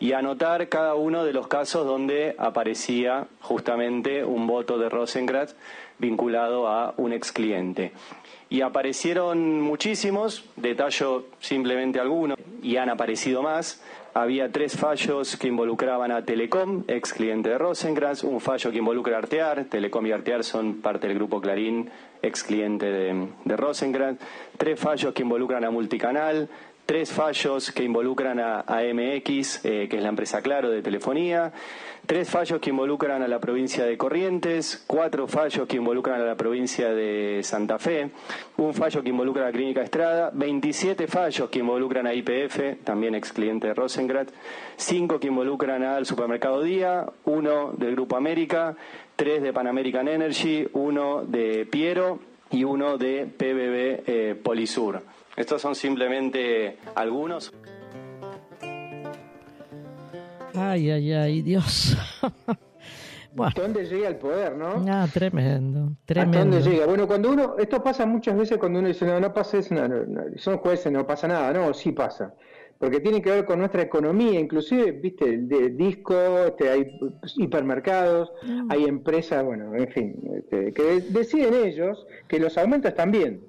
Y anotar cada uno de los casos donde aparecía justamente un voto de Rosengrad vinculado a un ex cliente. Y aparecieron muchísimos, detallo simplemente algunos, y han aparecido más. Había tres fallos que involucraban a Telecom, ex cliente de Rosenkrantz, un fallo que involucra a Artear, Telecom y Artear son parte del grupo Clarín, ex cliente de, de tres fallos que involucran a Multicanal, tres fallos que involucran a, a MX, eh, que es la empresa Claro de telefonía, tres fallos que involucran a la provincia de Corrientes, cuatro fallos que involucran a la provincia de Santa Fe, un fallo que involucra a la Clínica Estrada, 27 fallos que involucran a IPF, también ex cliente de Rosengrad, cinco que involucran al supermercado Día, uno del Grupo América, tres de Pan American Energy, uno de Piero y uno de PBB eh, Polisur. Estos son simplemente algunos. Ay, ay, ay, Dios. bueno. ¿Hasta dónde llega el poder, no? Ah, tremendo, ¿Hasta tremendo. dónde llega? Bueno, cuando uno, esto pasa muchas veces cuando uno dice, no, no pasa eso, no, no, no, son jueces, no pasa nada, no, sí pasa. Porque tiene que ver con nuestra economía, inclusive, viste, de disco, este, hay hipermercados, Mm. hay empresas, bueno, en fin, este, que de- deciden ellos que los aumentos también,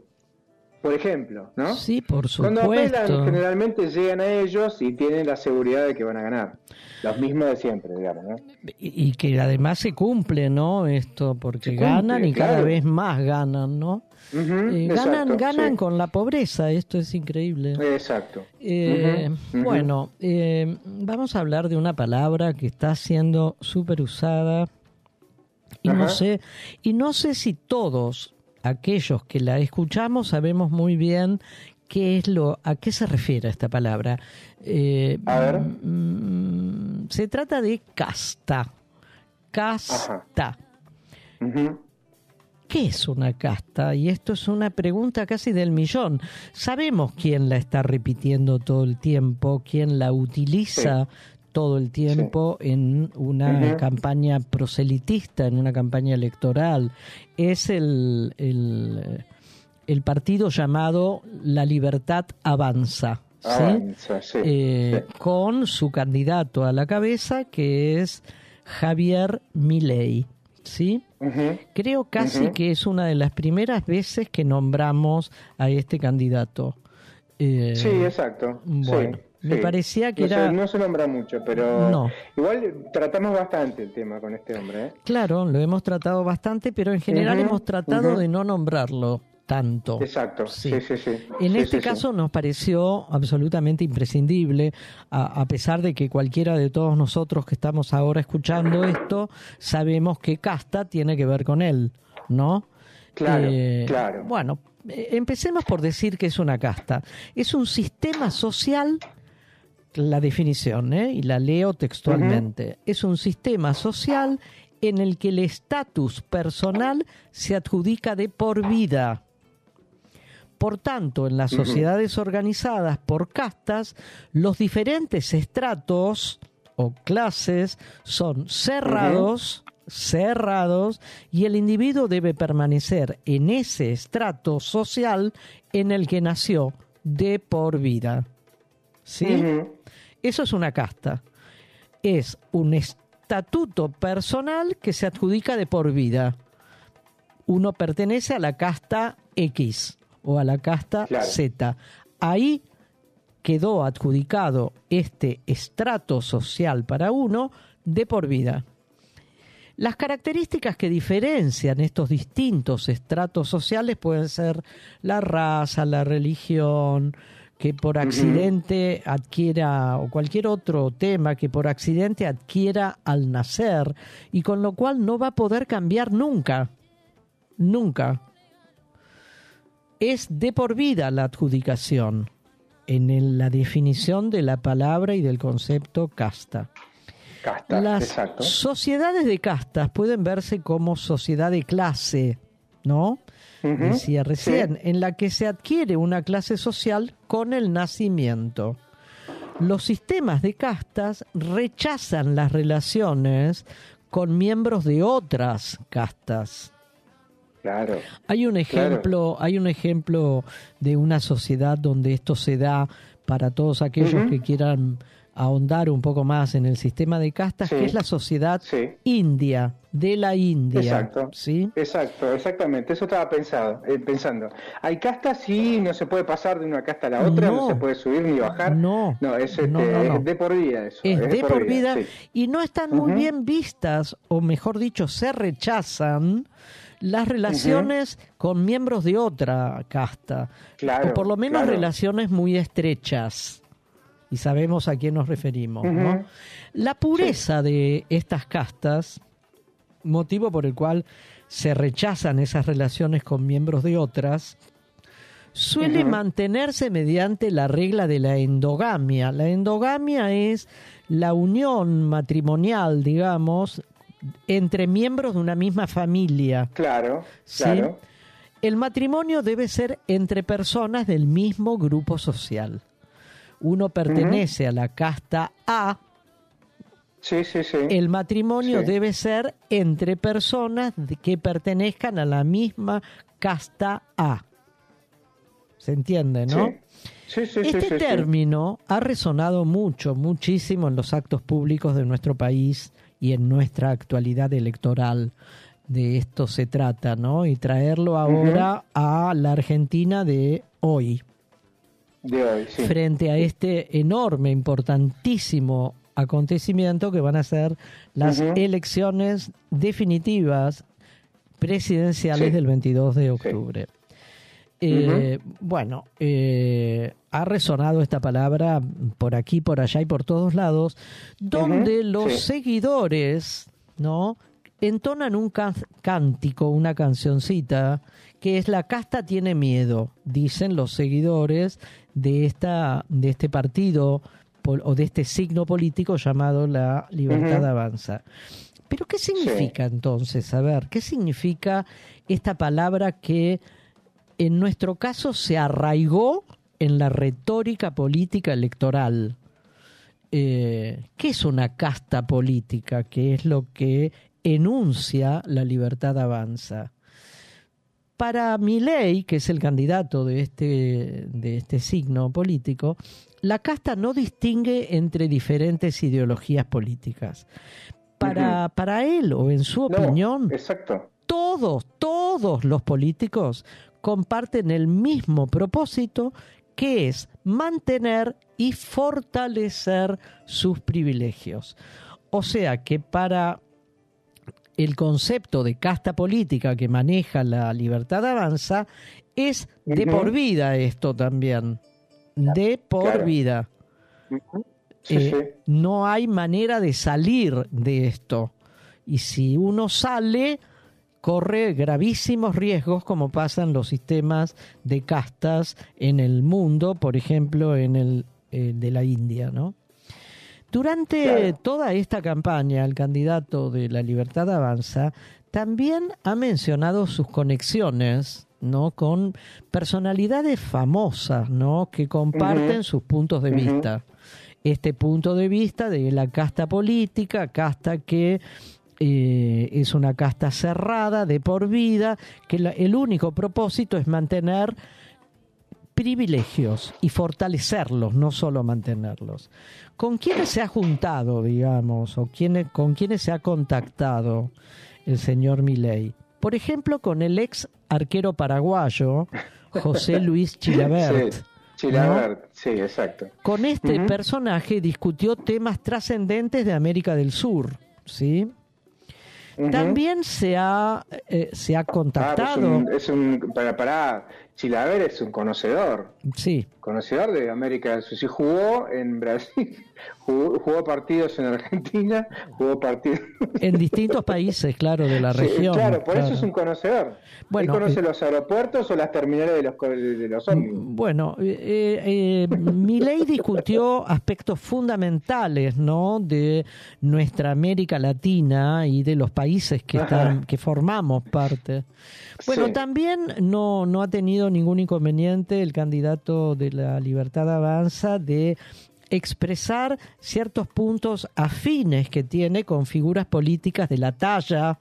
por ejemplo, ¿no? Sí, por Cuando apelan, supuesto. generalmente llegan a ellos y tienen la seguridad de que van a ganar. Los mismos de siempre, digamos, ¿no? Y, y que además se cumple, ¿no? Esto, porque cumple, ganan y cada vez más ganan, ¿no? Eh, ganan exacto, ganan sí. con la pobreza, esto es increíble. Exacto. Eh. Bueno, eh, vamos a hablar de una palabra que está siendo súper usada y no sé y no sé si todos aquellos que la escuchamos sabemos muy bien qué es lo a qué se refiere esta palabra. Eh, A ver. mm, se trata de casta. Casta. ¿Qué es una casta? Y esto es una pregunta casi del millón. Sabemos quién la está repitiendo todo el tiempo, quién la utiliza todo el tiempo en una campaña proselitista, en una campaña electoral. Es el, el, el partido llamado La Libertad Avanza. ¿sí? Avanza, sí, Eh, con su candidato a la cabeza que es Javier Milei, ¿sí? Creo casi que es una de las primeras veces que nombramos a este candidato. Eh, Sí, exacto. bueno, sí, me sí. parecía que no era- Se, no se nombra mucho, pero No. igual tratamos bastante el tema con este hombre. ¿eh? Claro, lo hemos tratado bastante, pero en general hemos tratado de no nombrarlo tanto. Exacto, sí, sí, sí. En Sí, este caso nos pareció absolutamente imprescindible, a, a pesar de que cualquiera de todos nosotros que estamos ahora escuchando esto, sabemos que casta tiene que ver con él, ¿no? Claro, Eh, claro. Bueno, eh, empecemos por decir que es una casta. Es un sistema social, la definición, ¿eh? y la leo textualmente, es un sistema social en el que el estatus personal se adjudica de por vida. Por tanto, en las sociedades organizadas por castas, los diferentes estratos o clases son cerrados, cerrados, y el individuo debe permanecer en ese estrato social en el que nació de por vida. ¿Sí? Eso es una casta. Es un estatuto personal que se adjudica de por vida. Uno pertenece a la casta X o a la casta Claro. Z. Ahí quedó adjudicado este estrato social para uno de por vida. Las características que diferencian estos distintos estratos sociales pueden ser la raza, la religión, que por accidente adquiera, o cualquier otro tema que por accidente adquiera al nacer, y con lo cual no va a poder cambiar nunca, nunca. Es de por vida la adjudicación en la definición de la palabra y del concepto casta. Las exacto. sociedades de castas pueden verse como sociedad de clase, ¿no? Decía recién, en la que se adquiere una clase social con el nacimiento. Los sistemas de castas rechazan las relaciones con miembros de otras castas. Claro. Hay un ejemplo, hay un ejemplo de una sociedad donde esto se da para todos aquellos que quieran ahondar un poco más en el sistema de castas, Sí. que es la sociedad india, de la India. Exacto. ¿sí? Exacto, exactamente. Eso estaba pensado, eh, pensando. Hay castas, sí, no se puede pasar de una casta a la otra, no, No. se puede subir ni bajar. No. No, es, este, No, no, no. es de por vida eso. Es de por vida y no están muy bien vistas, o mejor dicho, se rechazan las relaciones con miembros de otra casta, Claro, o por lo menos claro. relaciones muy estrechas. Y sabemos a quién nos referimos. ¿no? La pureza de estas castas, motivo por el cual se rechazan esas relaciones con miembros de otras, suele mantenerse mediante la regla de la endogamia. La endogamia es la unión matrimonial, digamos, entre miembros de una misma familia. Claro, ¿sí? claro. El matrimonio debe ser entre personas del mismo grupo social. Uno pertenece a la casta A, Sí, sí, sí. el matrimonio debe ser entre personas que pertenezcan a la misma casta A. ¿Se entiende, no? Sí. Sí, sí, este sí, término ha resonado mucho, muchísimo en los actos públicos de nuestro país y en nuestra actualidad electoral. De esto se trata, ¿no? Y traerlo ahora a la Argentina de hoy De hoy, sí. frente a este enorme, importantísimo acontecimiento que van a ser las elecciones definitivas presidenciales Sí. del 22 de octubre. Eh, Bueno, eh, ha resonado esta palabra por aquí, por allá y por todos lados, donde los sí. seguidores, ¿no? Entonan un can- cántico, una cancioncita, que es La casta tiene miedo, dicen los seguidores de, esta, de este partido o de este signo político llamado La Libertad Ujú. Avanza. Pero ¿qué significa entonces? A ver, ¿qué significa esta palabra que en nuestro caso se arraigó en la retórica política electoral? Eh, ¿Qué es una casta política? ¿Qué es lo que enuncia la libertad avanza? Para Milei, que es el candidato de este, de este signo político, la casta no distingue entre diferentes ideologías políticas. Para, para él, o en su No, opinión, exacto. todos, todos los políticos comparten el mismo propósito que es mantener y fortalecer sus privilegios. O sea que para el concepto de casta política que maneja la libertad avanza es de por vida esto también. De por Claro. vida. Sí, Eh, sí. No hay manera de salir de esto. Y si uno sale, corre gravísimos riesgos como pasan los sistemas de castas en el mundo, por ejemplo, en el eh, de la India, ¿no? Durante Claro. toda esta campaña, el candidato de la Libertad Avanza también ha mencionado sus conexiones, ¿no? Con personalidades famosas, ¿no? Que comparten sus puntos de vista. Este punto de vista de la casta política, casta que eh, es una casta cerrada de por vida, que la- el único propósito es mantener privilegios y fortalecerlos, no solo mantenerlos. ¿Con quiénes se ha juntado, digamos, o quiénes, con quiénes se ha contactado el señor Milei? Por ejemplo, con el ex arquero paraguayo José Luis Chilabert. Sí, Chilabert, sí, exacto. Con este personaje discutió temas trascendentes de América del Sur, ¿sí? También se ha, eh, se ha Ah, contactado. pero es un, es un- para, para, Chilaver es un conocedor, Sí, conocedor de América del Sur. Sí, jugó en Brasil, jugó, jugó partidos en Argentina, jugó partidos... en distintos países, claro, de la Sí, región. claro, por eso es un conocedor. Bueno, Él conoce eh, los aeropuertos o las terminales de los, de los ómnibus. Bueno, eh, eh, Milei discutió aspectos fundamentales, ¿no? De nuestra América Latina y de los países que están, que formamos parte. Bueno, Sí. también no, no ha tenido ningún inconveniente el candidato de la Libertad Avanza de expresar ciertos puntos afines que tiene con figuras políticas de la talla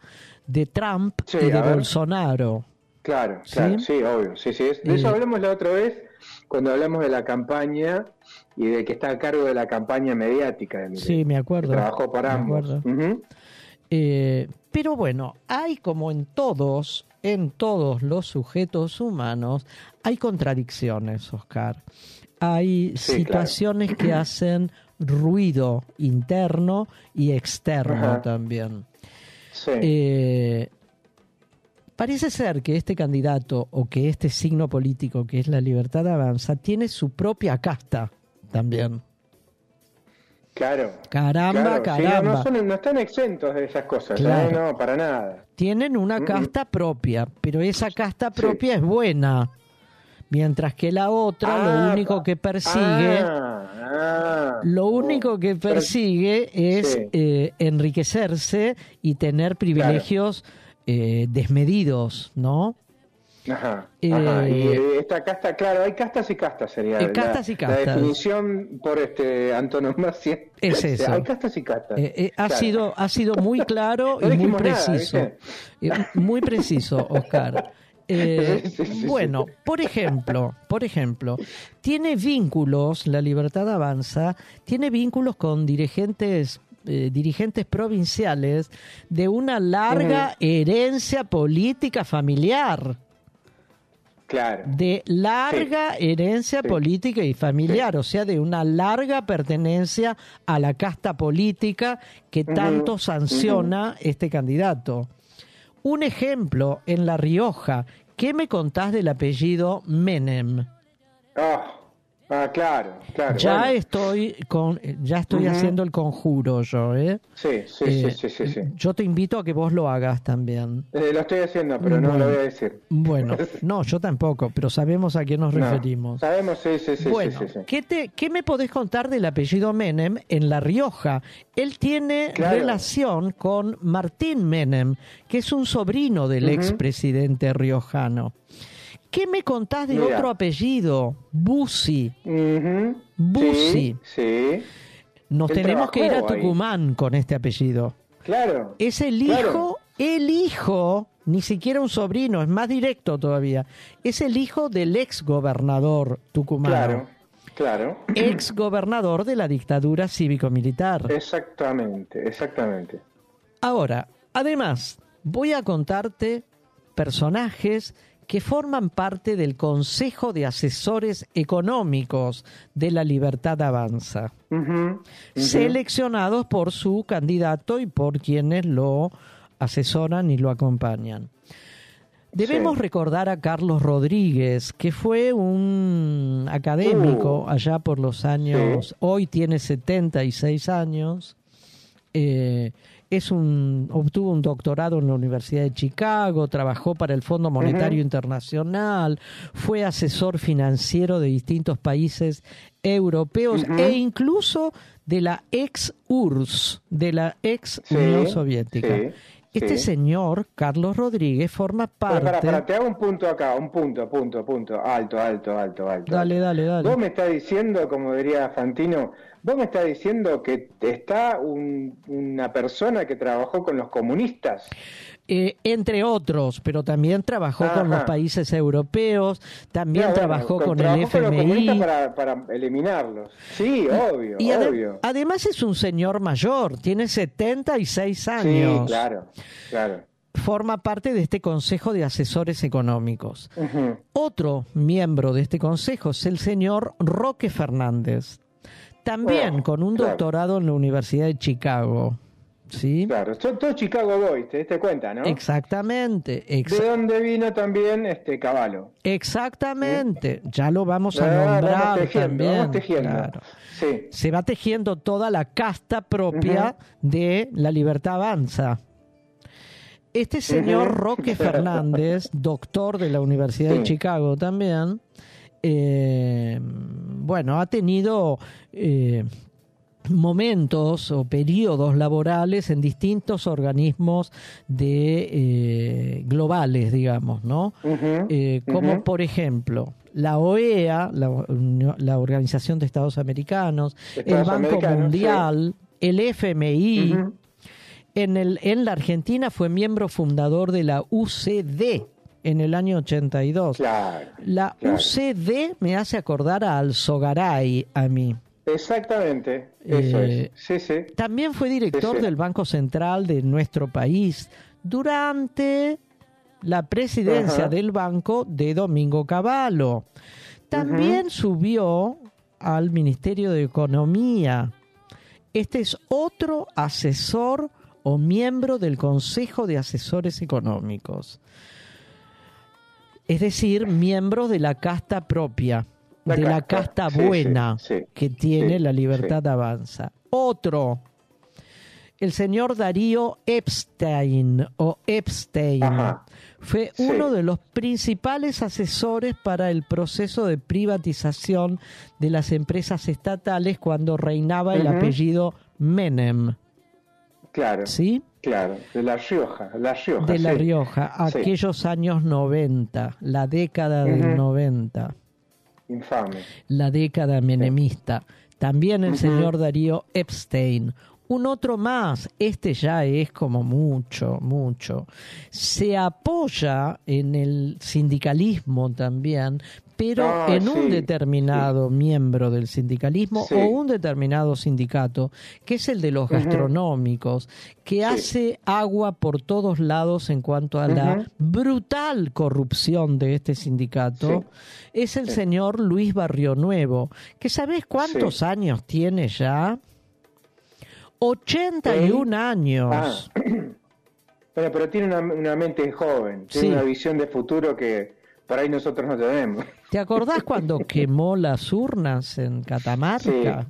de Trump Sí, y de. Bolsonaro. Claro, claro, ¿Sí? sí, obvio. Sí, sí, de eso Eh, hablamos la otra vez cuando hablamos de la campaña y de que está a cargo de la campaña mediática de. Sí, me acuerdo. Que trabajó para me ambos. acuerdo. Eh, pero bueno, hay como en todos, en todos los sujetos humanos, hay contradicciones, Oscar. Hay Sí, situaciones que hacen ruido interno y externo Ajá. también. Sí. Eh, parece ser que este candidato o que este signo político que es la libertad avanza tiene su propia casta también. Claro. Caramba, claro. Sí, no- caramba. no, son- no están exentos de esas cosas, Claro. ¿eh? no, para nada. tienen una Mm, mm. casta propia, pero esa casta Sí. propia es buena, mientras que la otra Ah, lo único que persigue, Ah, ah. lo único que Pero- persigue es Sí. eh, enriquecerse y tener privilegios eh, desmedidos, ¿no? Ajá, Eh, ajá. Y eh, esta casta, claro, hay castas y castas sería. Eh, la- castas y La castas. definición por este antonomasia. Es eso. Hay castas y castas. Eh, eh, ha, sido, ha sido muy claro No y muy nada, preciso. Eh, muy preciso, Oscar. Eh, Sí, sí, sí, bueno, por ejemplo, por ejemplo, tiene vínculos, la Libertad Avanza, tiene vínculos con dirigentes eh, dirigentes provinciales de una larga herencia política familiar, Claro. de larga herencia Sí. política y familiar, o sea, de una larga pertenencia a la casta política que tanto sanciona este candidato. Un ejemplo en La Rioja. ¿Qué me contás del apellido Menem? Ah, ah, claro, claro. Ya bueno. estoy con, ya estoy haciendo el conjuro yo, ¿eh? Sí, sí, Eh, sí, sí, sí, sí. Yo te invito a que vos lo hagas también. Eh, lo estoy haciendo, pero no Bueno. lo voy a decir. Bueno, no, yo tampoco, pero sabemos a qué nos No, referimos. Sabemos, sí, sí, sí, bueno, sí, sí. ¿qué, te, ¿qué me podés contar del apellido Menem en La Rioja? Él tiene Claro. relación con Martín Menem, que es un sobrino del Ujú. expresidente riojano. ¿Qué me contás de Mira. otro apellido? Ujú. Bussi. Sí, sí, Nos tenemos que ir a ahí. Tucumán con este apellido. claro. Es el Claro. hijo, el hijo ni siquiera un sobrino, es más directo todavía. Es el hijo del ex gobernador tucumano. Claro, claro. Ex gobernador de la dictadura cívico-militar. Exactamente, exactamente. Ahora, además, voy a contarte personajes que forman parte del Consejo de Asesores Económicos de la Libertad Avanza, seleccionados por su candidato y por quienes lo asesoran y lo acompañan. Debemos Sí. recordar a Carlos Rodríguez, que fue un académico Uh. allá por los años, hoy tiene 76 años, eh, es un, obtuvo un doctorado en la Universidad de Chicago, trabajó para el Fondo Monetario. Internacional, fue asesor financiero de distintos países europeos e incluso de la ex URSS, de la ex Sí, Unión Soviética. sí, Este sí. señor, Carlos Rodríguez, forma parte... para, para, te hago un punto acá, un punto, punto, punto, alto, alto, alto, alto. Dale, dale, dale. Vos me estás diciendo, como diría Fantino, vos me estás diciendo que está un- una persona que trabajó con los comunistas. Eh, entre otros, pero también trabajó con los países europeos, también No, bueno, trabajó con, el trabajó con los comunistas FMI. para, para eliminarlos. Sí, obvio, Y ade- obvio. además es un señor mayor, tiene 76 Sí, años. claro, claro. Forma parte de este Consejo de Asesores Económicos. Otro miembro de este consejo es el señor Roque Fernández, también con un claro. doctorado en la Universidad de Chicago. ¿Sí? Claro, son todos Chicago Boys, te diste cuenta, ¿no? Exactamente, exa- De dónde vino también este Caballo. exactamente. Ya lo vamos a Ah, vamos nombrar tejiendo, también. vamos tejiendo. claro. Sí. Se va tejiendo toda la casta propia de la libertad avanza. Este señor. Roque Fernández, doctor de la Universidad de. Chicago también, eh, bueno, ha tenido eh, momentos o periodos laborales en distintos organismos de eh, globales, digamos, ¿no? Como por ejemplo la OEA, la, Organización de Estados Americanos, el Banco Americanos, Mundial, el FMI. En, el, en la Argentina fue miembro fundador de la UCD en el año 82. Claro. La claro. UCD me hace acordar a Alzogaray a mí. Exactamente, eso Eh, es. Sí, sí. También fue director Sí, del Banco Central de nuestro país durante la presidencia Ajá. del banco de Domingo Cavallo. También subió al Ministerio de Economía. Este es otro asesor o miembro del Consejo de Asesores Económicos. Es decir, miembro de la casta propia, La de la casta, casta sí, sí, buena sí, que tiene la libertad avanza. Otro, el señor Darío Epstein o Epstein. Ajá. Fue uno de los principales asesores para el proceso de privatización de las empresas estatales cuando reinaba el apellido Menem, Claro. ¿sí? Claro, de La Rioja, La Rioja. De La. Rioja, Sí. aquellos años 90, la década del Ujú. 90. Infame. la década menemista. También el señor Darío Epstein. Un otro más, este ya es como mucho, mucho. Se apoya en el sindicalismo también, pero Ah, en un sí, determinado miembro del sindicalismo Sí. o un determinado sindicato, que es el de los gastronómicos, que hace agua por todos lados en cuanto a la brutal corrupción de este sindicato, es el señor Luis Barrio Nuevo, que ¿sabés cuántos años tiene ya? 81 años. Ah. Bueno, pero tiene una, una mente joven, tiene Sí. una visión de futuro que por ahí nosotros no tenemos. ¿Te acordás cuando quemó las urnas en Catamarca?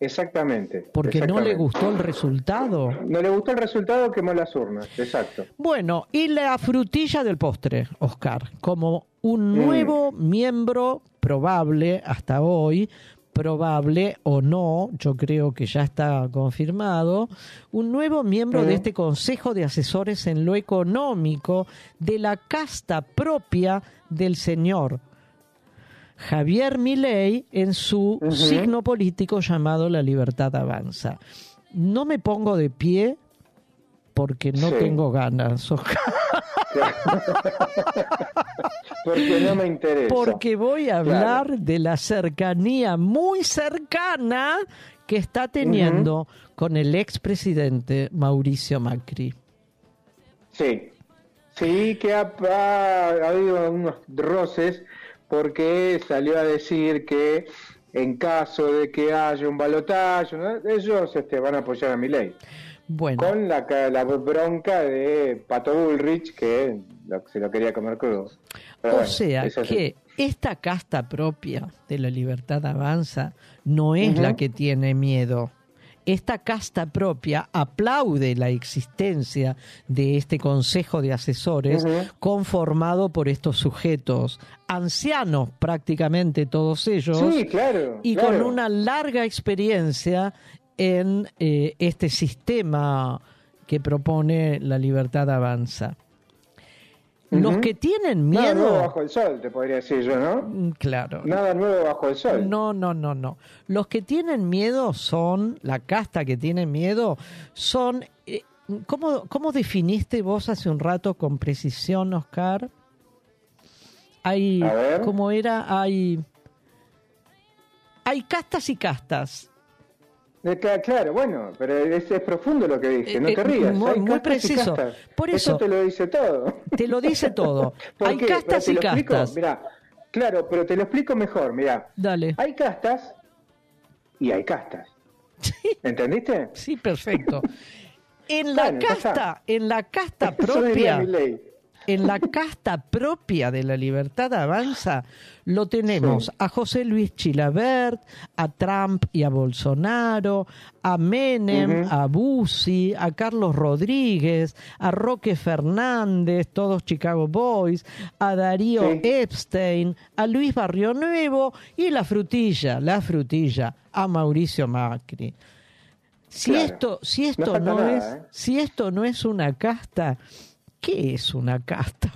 Exactamente. Porque no le gustó el resultado. No le gustó el resultado, quemó las urnas, exacto. Bueno, y la frutilla del postre, Oscar, como un Mm. nuevo miembro probable hasta hoy, probable o no, yo creo que ya está confirmado, un nuevo miembro de Mm. este Consejo de Asesores en lo Económico de la casta propia del señor Javier Milei en su signo político llamado La Libertad Avanza. No me pongo de pie porque no Sí. tengo ganas. Porque no me interesa. Porque voy a hablar de la cercanía muy cercana que está teniendo con el expresidente Mauricio Macri. Sí, sí que ha, ha- ha habido unos roces porque salió a decir que en caso de que haya un balotaje, ¿no? ellos este, van a apoyar a mi ley. Bueno, Con la, la bronca de Pato Bullrich que lo- se lo quería comer crudo. Pero o bueno, sea sí. que esta casta propia de la libertad avanza no es la que tiene miedo. Esta casta propia aplaude la existencia de este consejo de asesores conformado por estos sujetos, ancianos prácticamente todos ellos, Sí, claro. y claro. con una larga experiencia en eh, este sistema que propone la libertad avanza. Los que tienen Nada nuevo miedo, bajo el sol, te podría decir yo, ¿no? Mm, claro, Nada nuevo bajo el sol. no, no, no, no. Los que tienen miedo son, la casta que tiene miedo, son, eh, ¿cómo, ¿cómo definiste vos hace un rato con precisión, Oscar? Hay, A ver. ¿cómo era? Hay, hay castas y castas. Ca- Claro, bueno, pero es, es profundo lo que dije, no Eh, te eh, rías. muy- hay muy preciso. Por eso- te lo dice todo. Te lo dice todo. ¿Por hay qué? Castas te y lo explico, castas. Mirá, claro, pero te lo explico mejor, mira. Dale. Hay castas y hay castas. ¿Entendiste? Sí, perfecto. En la Bueno, casta, en la casta propia. En la casta propia de la libertad avanza, lo tenemos Sí. a José Luis Chilabert, a Trump y a Bolsonaro, a Menem, a Bussi, a Carlos Rodríguez, a Roque Fernández, todos Chicago Boys, a Darío Sí. Epstein, a Luis Barrio Nuevo y la frutilla, la frutilla, a Mauricio Macri. Si Claro. esto, si esto no, nada, es, ¿eh? si esto no es una casta, ¿qué es una casta?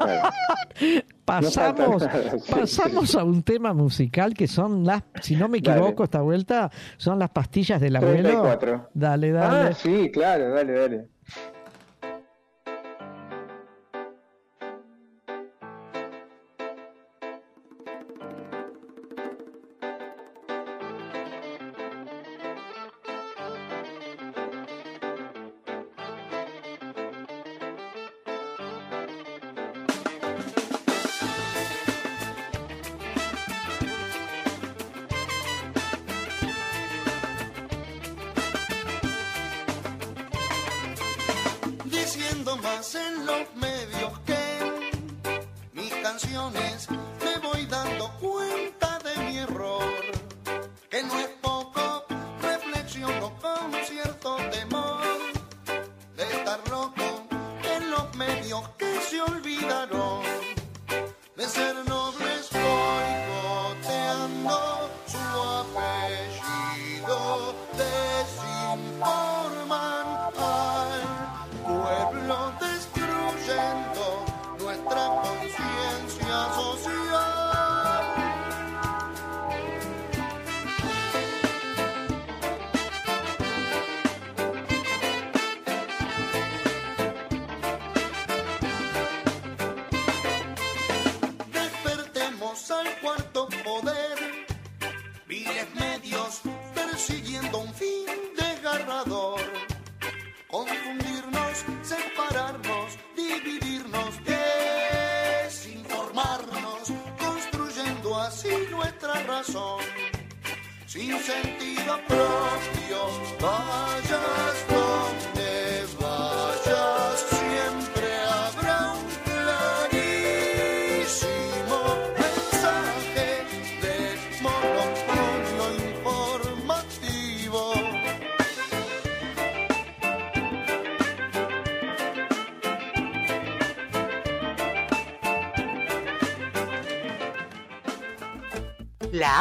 pasamos, pasamos a un tema musical que son las, si no me Dale. equivoco esta vuelta, son las pastillas del abuelo. 34. Dale, dale. Ah, sí, claro, dale, dale.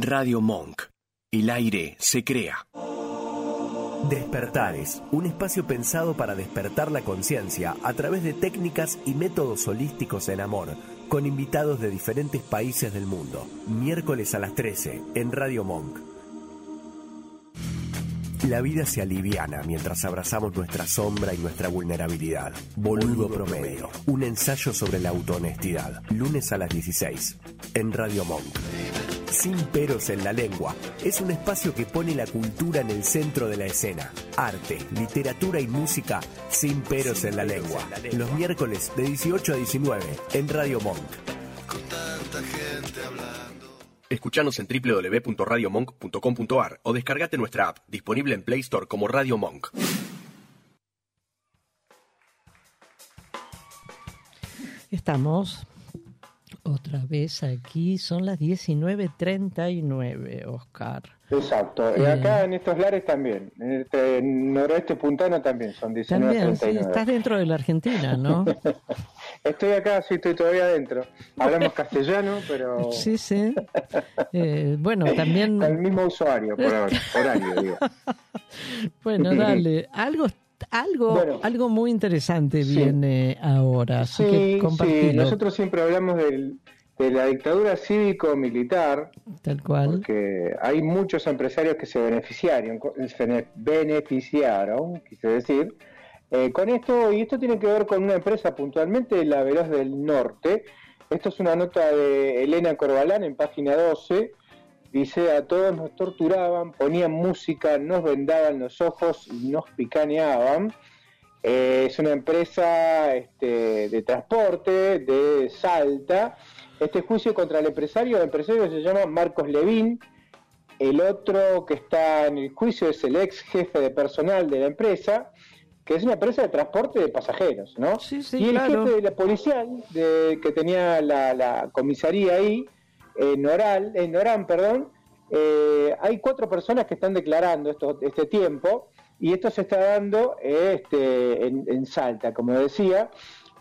Radio Monk. El aire se crea. Despertares, un espacio pensado para despertar la conciencia a través de técnicas y métodos holísticos en amor, con invitados de diferentes países del mundo. Miércoles a las 13 en Radio Monk. La vida se aliviana mientras abrazamos nuestra sombra y nuestra vulnerabilidad. Boludo Promedio, un ensayo sobre la autohonestidad. Lunes a las 16 en Radio Monk. Sin peros en la lengua, es un espacio que pone la cultura en el centro de la escena. Arte, literatura y música sin peros en la lengua. Los miércoles de 18 a 19 en Radio Monk. Escuchanos en www.radiomonk.com.ar o descargate nuestra app, disponible en Play Store como Radio Monk. Estamos otra vez aquí, son las 19.39, Oscar. Exacto, y Eh. acá en estos lares también, en este noroeste puntano también son También, sí, 19.39. estás dentro de la Argentina, ¿no? Estoy acá, sí, estoy todavía adentro. Hablamos castellano, pero Sí, sí. Eh, bueno, también... el mismo usuario, por ahora, horario, digo. Bueno, dale. Algo, algo, Bueno. algo muy interesante Sí. viene ahora, así que Sí, sí, nosotros siempre hablamos del- de la dictadura cívico-militar, Tal cual. porque hay muchos empresarios que se beneficiaron, se bene- beneficiaron, quise decir, eh, con esto, y esto tiene que ver con una empresa puntualmente, la Veloz del Norte. Esto es una nota de Elena Corbalán en página 12. Dice, a todos nos torturaban, ponían música, nos vendaban los ojos y nos picaneaban. Eh, es una empresa este, de transporte de Salta. Este juicio contra el empresario, el empresario se llama Marcos Levín. El otro que está en el juicio es el ex jefe de personal de la empresa, que es una empresa de transporte de pasajeros, ¿no? Sí, sí, y el claro. jefe de la policial de, que tenía la, la comisaría ahí, en Oral, en Orán, perdón, eh, hay cuatro personas que están declarando esto, este tiempo y esto se está dando este, en, en Salta, como decía.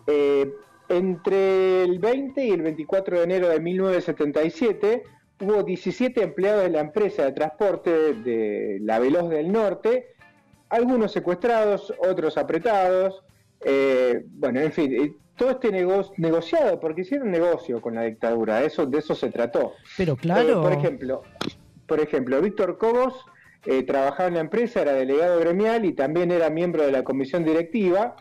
Eh, entre el 20 y el 24 de enero de 1977 hubo 17 empleados de la empresa de transporte de la Veloz del Norte, algunos secuestrados, otros apretados, eh, bueno, en fin, eh, todo este nego- negociado, porque hicieron negocio con la dictadura, eso, de eso se trató. Pero claro. Eh, por ejemplo, por ejemplo, Víctor Cobos eh, trabajaba en la empresa, era delegado gremial y también era miembro de la comisión directiva.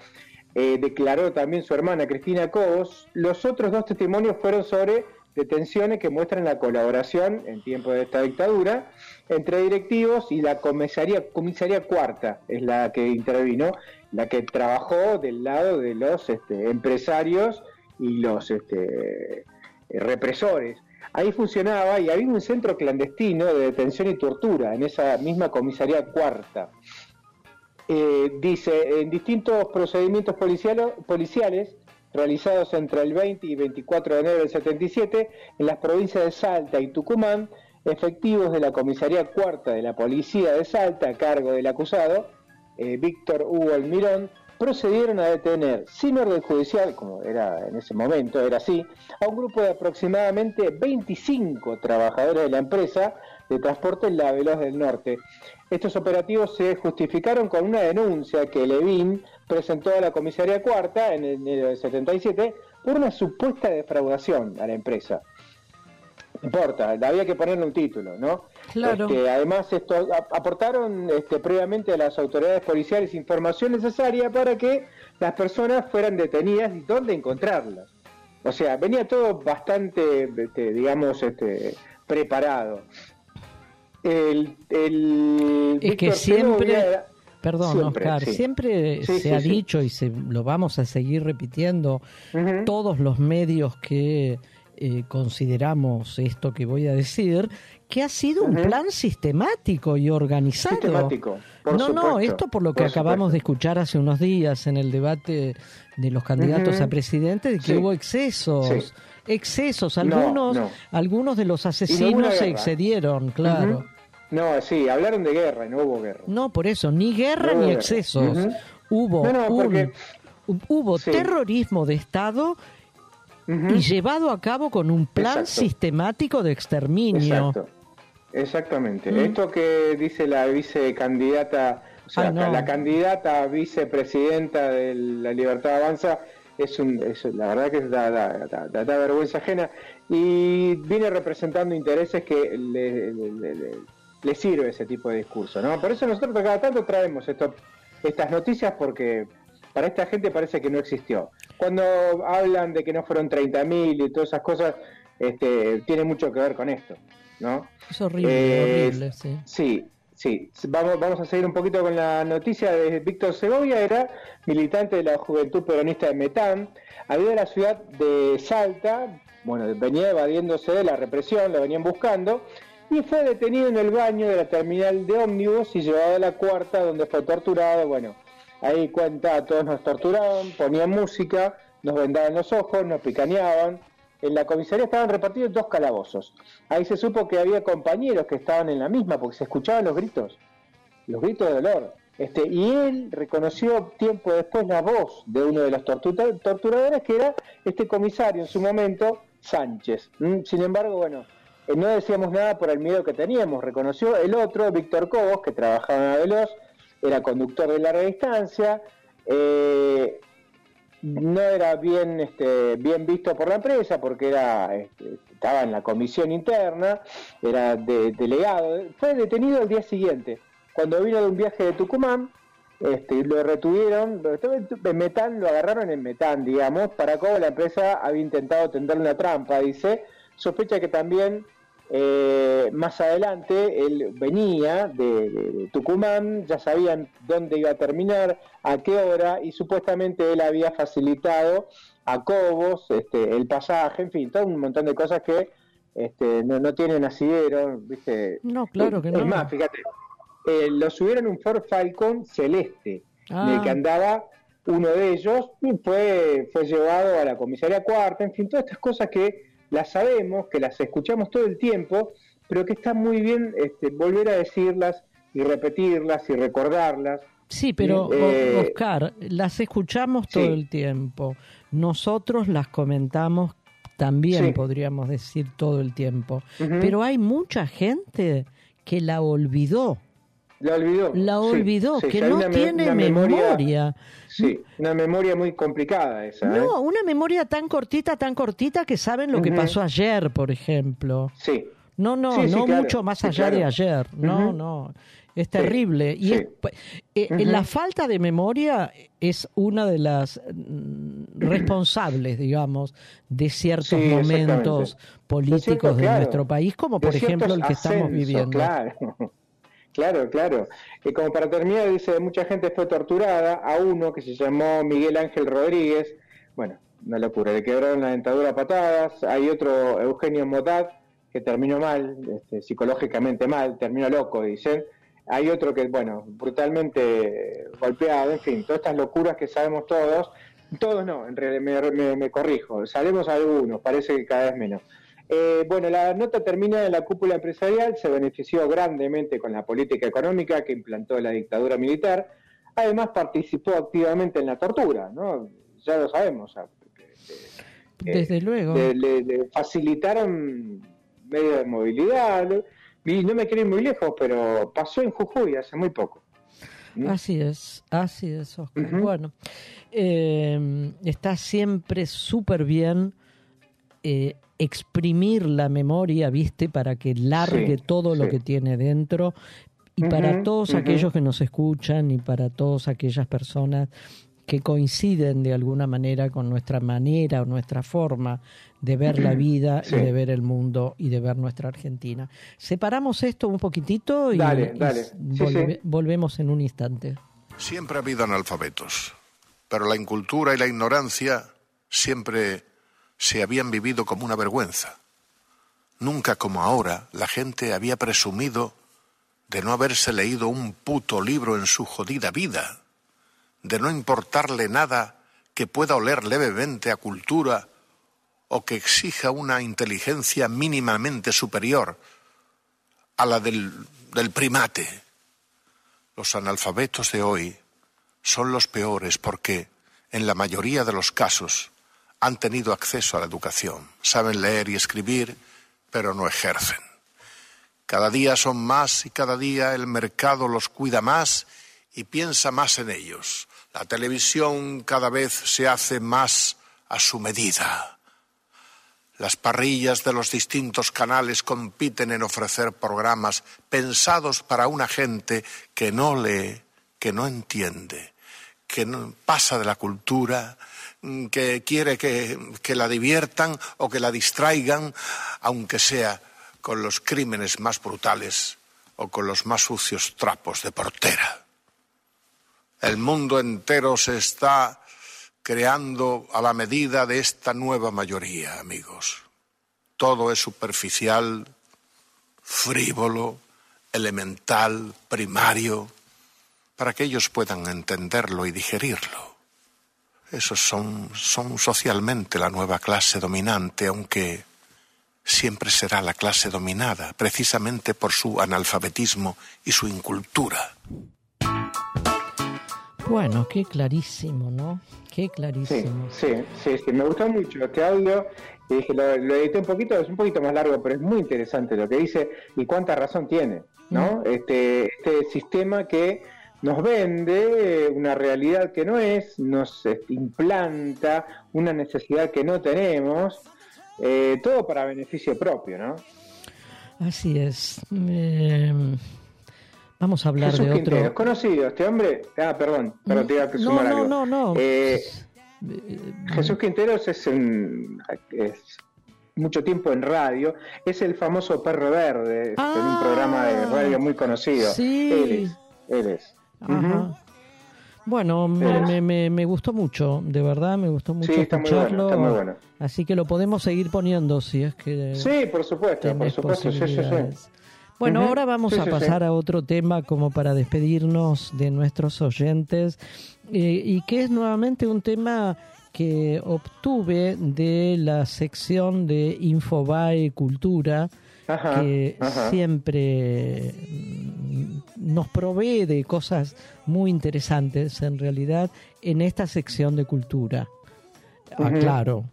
Eh, declaró también su hermana Cristina Cobos. Los otros dos testimonios fueron sobre detenciones que muestran la colaboración en tiempo de esta dictadura entre directivos y la comisaría, comisaría cuarta es la que intervino, la que trabajó del lado de los este, empresarios y los este, eh, represores. Ahí funcionaba y había un centro clandestino de detención y tortura en esa misma comisaría cuarta. Eh, dice, en distintos procedimientos policiales realizados entre el 20 y 24 de enero del 77 en las provincias de Salta y Tucumán, efectivos de la comisaría cuarta de la policía de Salta a cargo del acusado, eh, Víctor Hugo Almirón, procedieron a detener sin orden judicial, como era en ese momento, era así, a un grupo de aproximadamente 25 trabajadores de la empresa de transporte La Veloz del Norte. Estos operativos se justificaron con una denuncia que Levin presentó a la comisaría cuarta en del 77 por una supuesta defraudación a la empresa. Importa, había que ponerle un título, ¿no? Claro. Este, además, esto, aportaron este, previamente a las autoridades policiales información necesaria para que las personas fueran detenidas y dónde encontrarlas. O sea, venía todo bastante, este, digamos, este, preparado. El, el Es que Víctor siempre, era- perdón siempre, Oscar, sí. siempre Sí, se sí, ha dicho y se lo vamos a seguir repitiendo, todos los medios que eh, consideramos esto que voy a decir, que ha sido un plan sistemático y organizado. Sistemático, por no, no, esto por lo que por acabamos de escuchar hace unos días en el debate de los candidatos a presidente, de que Sí. hubo excesos. Sí. Excesos, No, algunos, no. algunos de los asesinos se excedieron, claro. No, sí, hablaron de guerra y no hubo guerra. No, por eso, ni guerra No ni guerra. excesos. Hubo un porque- hubo Sí. terrorismo de Estado y llevado a cabo con un plan Exacto. sistemático de exterminio. Exacto. Exactamente. Mm. Esto que dice la vicecandidata, o sea, no. la candidata a vicepresidenta de la Libertad Avanza, es un, es- la verdad que da, da- da- da- da vergüenza ajena y viene representando intereses que le, le- le- le- le sirve ese tipo de discurso, ¿no? Por eso nosotros cada tanto traemos esto, estas noticias porque para esta gente parece que no existió. Cuando hablan de que no fueron 30.000 y todas esas cosas, este, tiene mucho que ver con esto, ¿no? Es horrible, Eh, horrible, sí. Sí, sí. Vamos, vamos a seguir un poquito con la noticia de Víctor Segovia, era militante de la Juventud Peronista de Metán, había de la ciudad de Salta, bueno, venía evadiéndose de la represión, lo venían buscando, y fue detenido en el baño de la terminal de ómnibus y llevado a la cuarta donde fue torturado, bueno, ahí cuenta, todos nos torturaban, ponían música, nos vendaban los ojos, nos picaneaban, en la comisaría estaban repartidos dos calabozos. Ahí se supo que había compañeros que estaban en la misma porque se escuchaban los gritos, los gritos de dolor. Este, y él reconoció tiempo después la voz de uno de los tortura- torturadores, que era este comisario en su momento, Sánchez. Mm, Sin embargo, bueno, eh, no decíamos nada por el miedo que teníamos. Reconoció el otro, Víctor Cobos, que trabajaba en Veloz, era conductor de larga distancia. eh, no era bien este, bien visto por la empresa porque era este, estaba en la comisión interna, era de- delegado, fue detenido el día siguiente, cuando vino de un viaje de Tucumán, este, lo retuvieron, en Metán lo agarraron en Metán, digamos, para cómo la empresa había intentado tender una trampa, dice, sospecha que también eh, más adelante él venía de, de- de Tucumán, ya sabían dónde iba a terminar, a qué hora, y supuestamente él había facilitado a Cobos este, el pasaje, en fin, todo un montón de cosas que este, no, no tienen asidero, ¿viste? No, claro que Es no. más, fíjate, eh, lo subieron un Ford Falcon celeste, en Ah. el que andaba uno de ellos y fue, fue llevado a la comisaría cuarta, en fin, todas estas cosas que las sabemos, que las escuchamos todo el tiempo, pero que está muy bien este, volver a decirlas y repetirlas y recordarlas. Sí, pero Eh, Oscar, las escuchamos todo sí. el tiempo. Nosotros las comentamos también, Sí. podríamos decir, todo el tiempo. Pero hay mucha gente que la olvidó. La olvidó. La olvidó, sí, que no una tiene una memoria. Sí, una memoria muy complicada esa. ¿eh? No, una memoria tan cortita, tan cortita que saben lo que pasó ayer, por ejemplo. Sí. No, no, Sí, sí, no claro, mucho más allá de ayer. No, no. Es terrible. Y es- eh, Ujú. la falta de memoria es una de las mm, responsables, digamos, de ciertos momentos políticos cierto, de claro. nuestro país, como por ejemplo el que estamos viviendo. Claro, claro, claro. Y como para terminar, dice, mucha gente fue torturada, a uno que se llamó Miguel Ángel Rodríguez, bueno, una locura, le quebraron la dentadura a patadas, hay otro, Eugenio Motat, que terminó mal, este, psicológicamente mal, terminó loco, dicen. Hay otro que, bueno, brutalmente golpeado, en fin, todas estas locuras que sabemos todos, todos no, en realidad me, me- me corrijo, sabemos algunos, parece que cada vez menos. Eh, bueno, la nota termina en la cúpula empresarial, se benefició grandemente con la política económica que implantó la dictadura militar, además participó activamente en la tortura, ¿no? Ya lo sabemos, o sea, Desde luego. le, le- le facilitaron medios de movilidad, y no me quiero ir muy lejos, pero pasó en Jujuy hace muy poco. Así es, así es, Oscar. Bueno, eh, está siempre súper bien eh, exprimir la memoria, ¿viste? Para que largue Sí, todo lo que tiene dentro. Y para todos aquellos que nos escuchan y para todas aquellas personas que coinciden de alguna manera con nuestra manera o nuestra forma de ver la vida Sí. y de ver el mundo y de ver nuestra Argentina. Separamos esto un poquitito y, Dale, y dale. s- Sí, volve- sí. volvemos en un instante. Siempre ha habido analfabetos, pero la incultura y la ignorancia siempre se habían vivido como una vergüenza. Nunca como ahora la gente había presumido de no haberse leído un puto libro en su jodida vida, de no importarle nada que pueda oler levemente a cultura o que exija una inteligencia mínimamente superior a la del, del primate. Los analfabetos de hoy son los peores porque, en la mayoría de los casos, han tenido acceso a la educación, saben leer y escribir, pero no ejercen. Cada día son más y cada día el mercado los cuida más y piensa más en ellos. La televisión cada vez se hace más a su medida. Las parrillas de los distintos canales compiten en ofrecer programas pensados para una gente que no lee, que no entiende, que no pasa de la cultura, que quiere que, que la diviertan o que la distraigan, aunque sea con los crímenes más brutales o con los más sucios trapos de portera. El mundo entero se está creando a la medida de esta nueva mayoría, amigos. Todo es superficial, frívolo, elemental, primario, para que ellos puedan entenderlo y digerirlo. Esos son, son socialmente la nueva clase dominante, aunque siempre será la clase dominada, precisamente por su analfabetismo y su incultura. Bueno, qué clarísimo, ¿no? Qué clarísimo. sí, sí, sí, me gustó mucho este audio. Y dije, lo, lo edité un poquito, es un poquito más largo, pero es muy interesante lo que dice y cuánta razón tiene, ¿no? Este, este sistema que nos vende una realidad que no es, nos implanta una necesidad que no tenemos, eh, todo para beneficio propio, ¿no? Así es. Eh, vamos a hablar Jesús de Quintero, otro. ¿es conocido este hombre? Ah, perdón, pero te iba a No, sumar no, algo. no, no. Eh, Jesús Quinteros es, un- es mucho tiempo en radio, es el famoso perro verde, en un programa de radio muy conocido. Ah, sí. Él es, él es. Ajá. Bueno, me, me, me, me gustó mucho, de verdad, me gustó mucho Sí, está muy bueno, escucharlo. está muy bueno. Así que lo podemos seguir poniendo si es que Sí, por supuesto, por supuesto, sí. Bueno, ahora vamos a pasar a otro tema como para despedirnos de nuestros oyentes eh, y que es nuevamente un tema que obtuve de la sección de Infobae Cultura Ajá, que ajá. siempre mm, nos provee de cosas muy interesantes en realidad en esta sección de cultura. Ujú. Aclaro.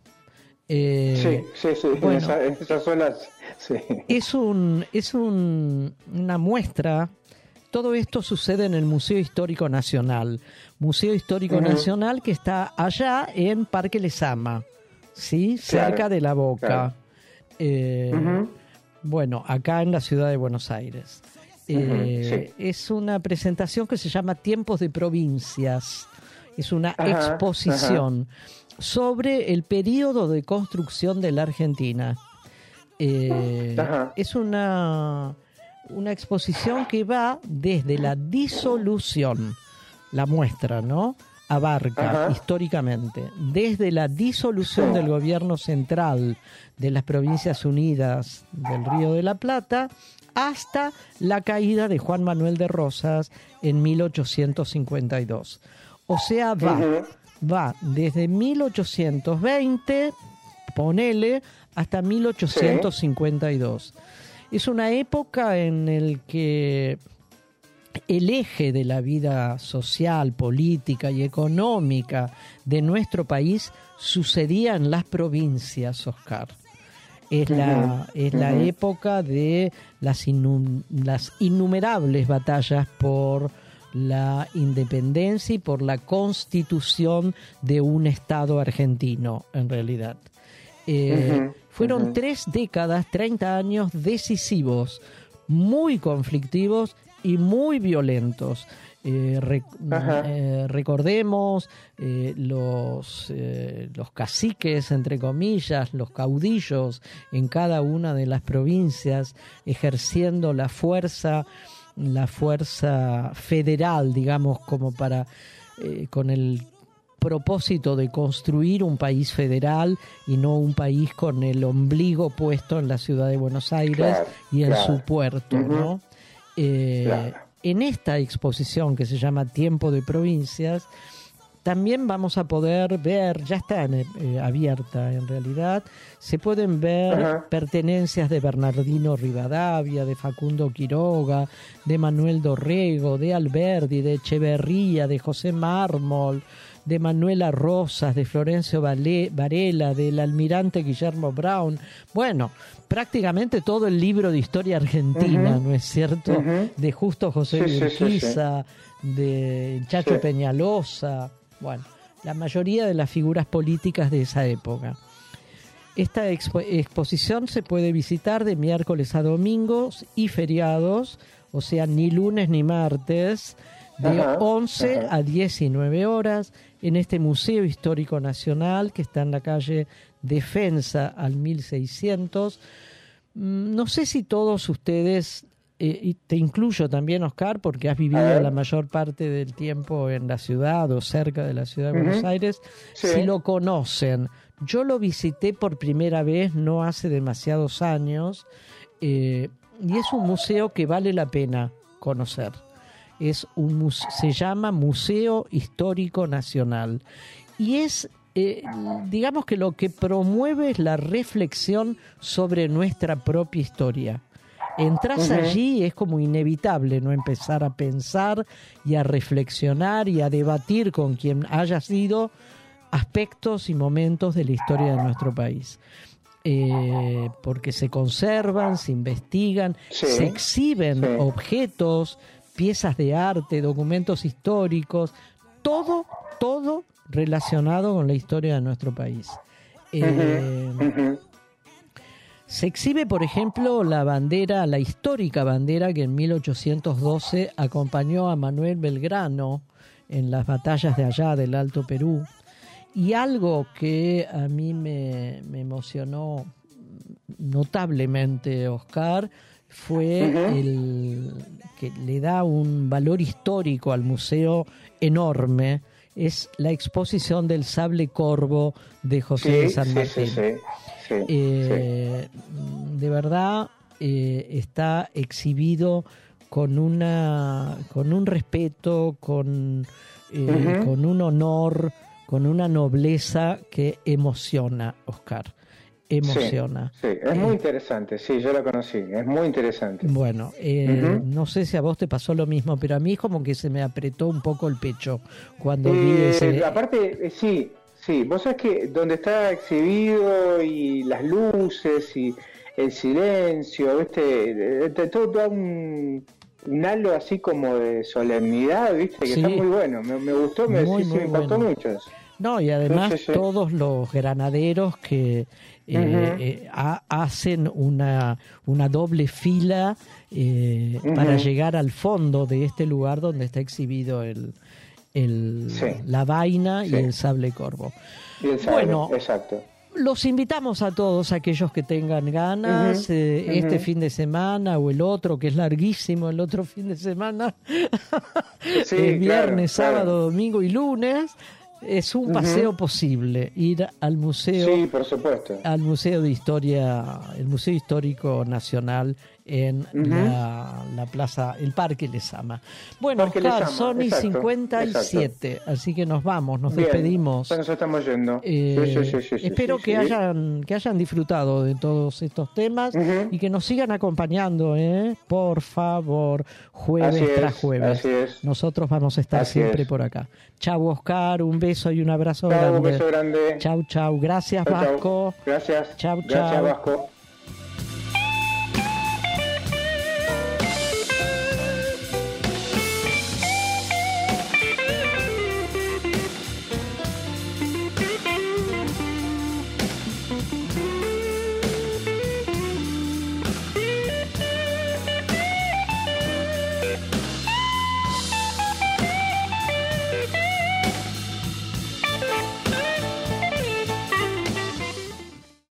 Eh, Sí, sí, sí, bueno. esa- es un es un- una muestra todo esto sucede en el Museo Histórico Nacional Museo Histórico. Nacional que está allá en Parque Lesama sí Claro, cerca de la Boca claro. Eh. Bueno acá en la ciudad de Buenos Aires. Eh, es una presentación que se llama Tiempos de Provincias. Es una Ajá, exposición sobre el periodo de construcción de la Argentina. Eh, es una, una exposición que va desde la disolución, la muestra, ¿no? Abarca Ajá. históricamente desde la disolución Sí. del gobierno central de las Provincias Unidas del Río de la Plata hasta la caída de Juan Manuel de Rosas en 1852. O sea, va, va desde 1820, ponele, hasta 1852. Es una época en el que el eje de la vida social, política y económica de nuestro país sucedía en las provincias, Oscar. Es la, es la época de las, innu- las innumerables batallas por la independencia y por la constitución de un Estado argentino, en realidad. Eh, fueron tres décadas, 30 años decisivos, muy conflictivos y muy violentos. Eh, re- Ajá. eh, recordemos eh, los, eh, los caciques, entre comillas, los caudillos en cada una de las provincias, ejerciendo la fuerza, la fuerza federal, digamos, como para, eh, con el propósito de construir un país federal y no un país con el ombligo puesto en la ciudad de Buenos Aires Claro, y en claro. su puerto. ¿no? Eh, Claro. En esta exposición que se llama Tiempo de Provincias, también vamos a poder ver, ya está en- eh, abierta en realidad, se pueden ver Ajá. pertenencias de Bernardino Rivadavia, de Facundo Quiroga, de Manuel Dorrego, de Alberdi, de Echeverría, de José Mármol, de Manuela Rosas, de Florencio Varela, del almirante Guillermo Brown. Bueno, prácticamente todo el libro de historia argentina. ¿no es cierto? De Justo José Sí, sí, sí, sí. Urquiza, de Chacho. Peñalosa, bueno, la mayoría de las figuras políticas de esa época. Esta expo- exposición se puede visitar de miércoles a domingos y feriados, o sea, ni lunes ni martes, de Ajá, 11 ajá. a 19 horas en este Museo Histórico Nacional que está en la calle Defensa al 1600. Mm, No sé si todos ustedes, eh, y te incluyo también, Oscar, porque has vivido la mayor parte del tiempo en la ciudad o cerca de la ciudad de Buenos. Aires, Sí. si lo conocen. Yo lo visité por primera vez no hace demasiados años eh, y es un museo que vale la pena conocer. Es un se llama Museo Histórico Nacional y es eh, digamos que lo que promueve es la reflexión sobre nuestra propia historia. Entras allí y es como inevitable no empezar a pensar y a reflexionar y a debatir con quien haya sido aspectos y momentos de la historia de nuestro país. Eh, porque se conservan, se investigan, Sí, se exhiben sí. objetos, piezas de arte, documentos históricos, todo, todo relacionado con la historia de nuestro país. Eh, se exhibe, por ejemplo, la bandera, la histórica bandera que en 1812 acompañó a Manuel Belgrano en las batallas de allá del Alto Perú. Y algo que a mí me, me emocionó notablemente, Oscar, fue el que le da un valor histórico al museo enorme, es la exposición del sable corvo de José de San Martín. sí, sí, sí, Eh, De verdad eh, está exhibido con una con un respeto, con, eh, con un honor, con una nobleza que emociona, Oscar. Emociona. Sí, sí, es muy interesante, sí, yo la conocí, es muy interesante. Bueno, eh, no sé si a vos te pasó lo mismo, pero a mí como que se me apretó un poco el pecho cuando vi Eh, ese... Aparte, eh, sí, sí, vos sabés que donde está exhibido y las luces y el silencio, ¿viste? Eh, te- Todo da un, un halo así como de solemnidad, ¿viste? Que Sí. está muy bueno, me, me gustó, me, Muy, sí, sí, muy me impactó bueno. mucho. No, y además todos los granaderos que eh, eh, ha- hacen una, una doble fila eh, para llegar al fondo de este lugar donde está exhibido el, el- Sí. la vaina y el sable corvo. Y el sable, Bueno, exacto. Los invitamos a todos aquellos que tengan ganas eh, este fin de semana o el otro, que es larguísimo el otro fin de semana, Sí, eh, viernes, claro. sábado, domingo y lunes. Es un paseo posible ir al museo Sí, por supuesto. al Museo de Historia, el Museo Histórico Nacional en la, la plaza, el Parque Lesama. Bueno, Parque Oscar, Lezama, son y exacto, 57, así que nos vamos, nos Bien, despedimos. Nos estamos yendo. Eh, Sí, sí, sí, sí, sí, espero que hayan que hayan disfrutado de todos estos temas y que nos sigan acompañando, ¿eh? por favor, jueves Así tras jueves. así es. Nosotros vamos a estar Así siempre es. por acá. Chau, Oscar, un beso y un abrazo Chau, grande. un beso grande. Chau, chau. Gracias, Chau, chau. Vasco. Gracias. Chau, Gracias, chau. Vasco.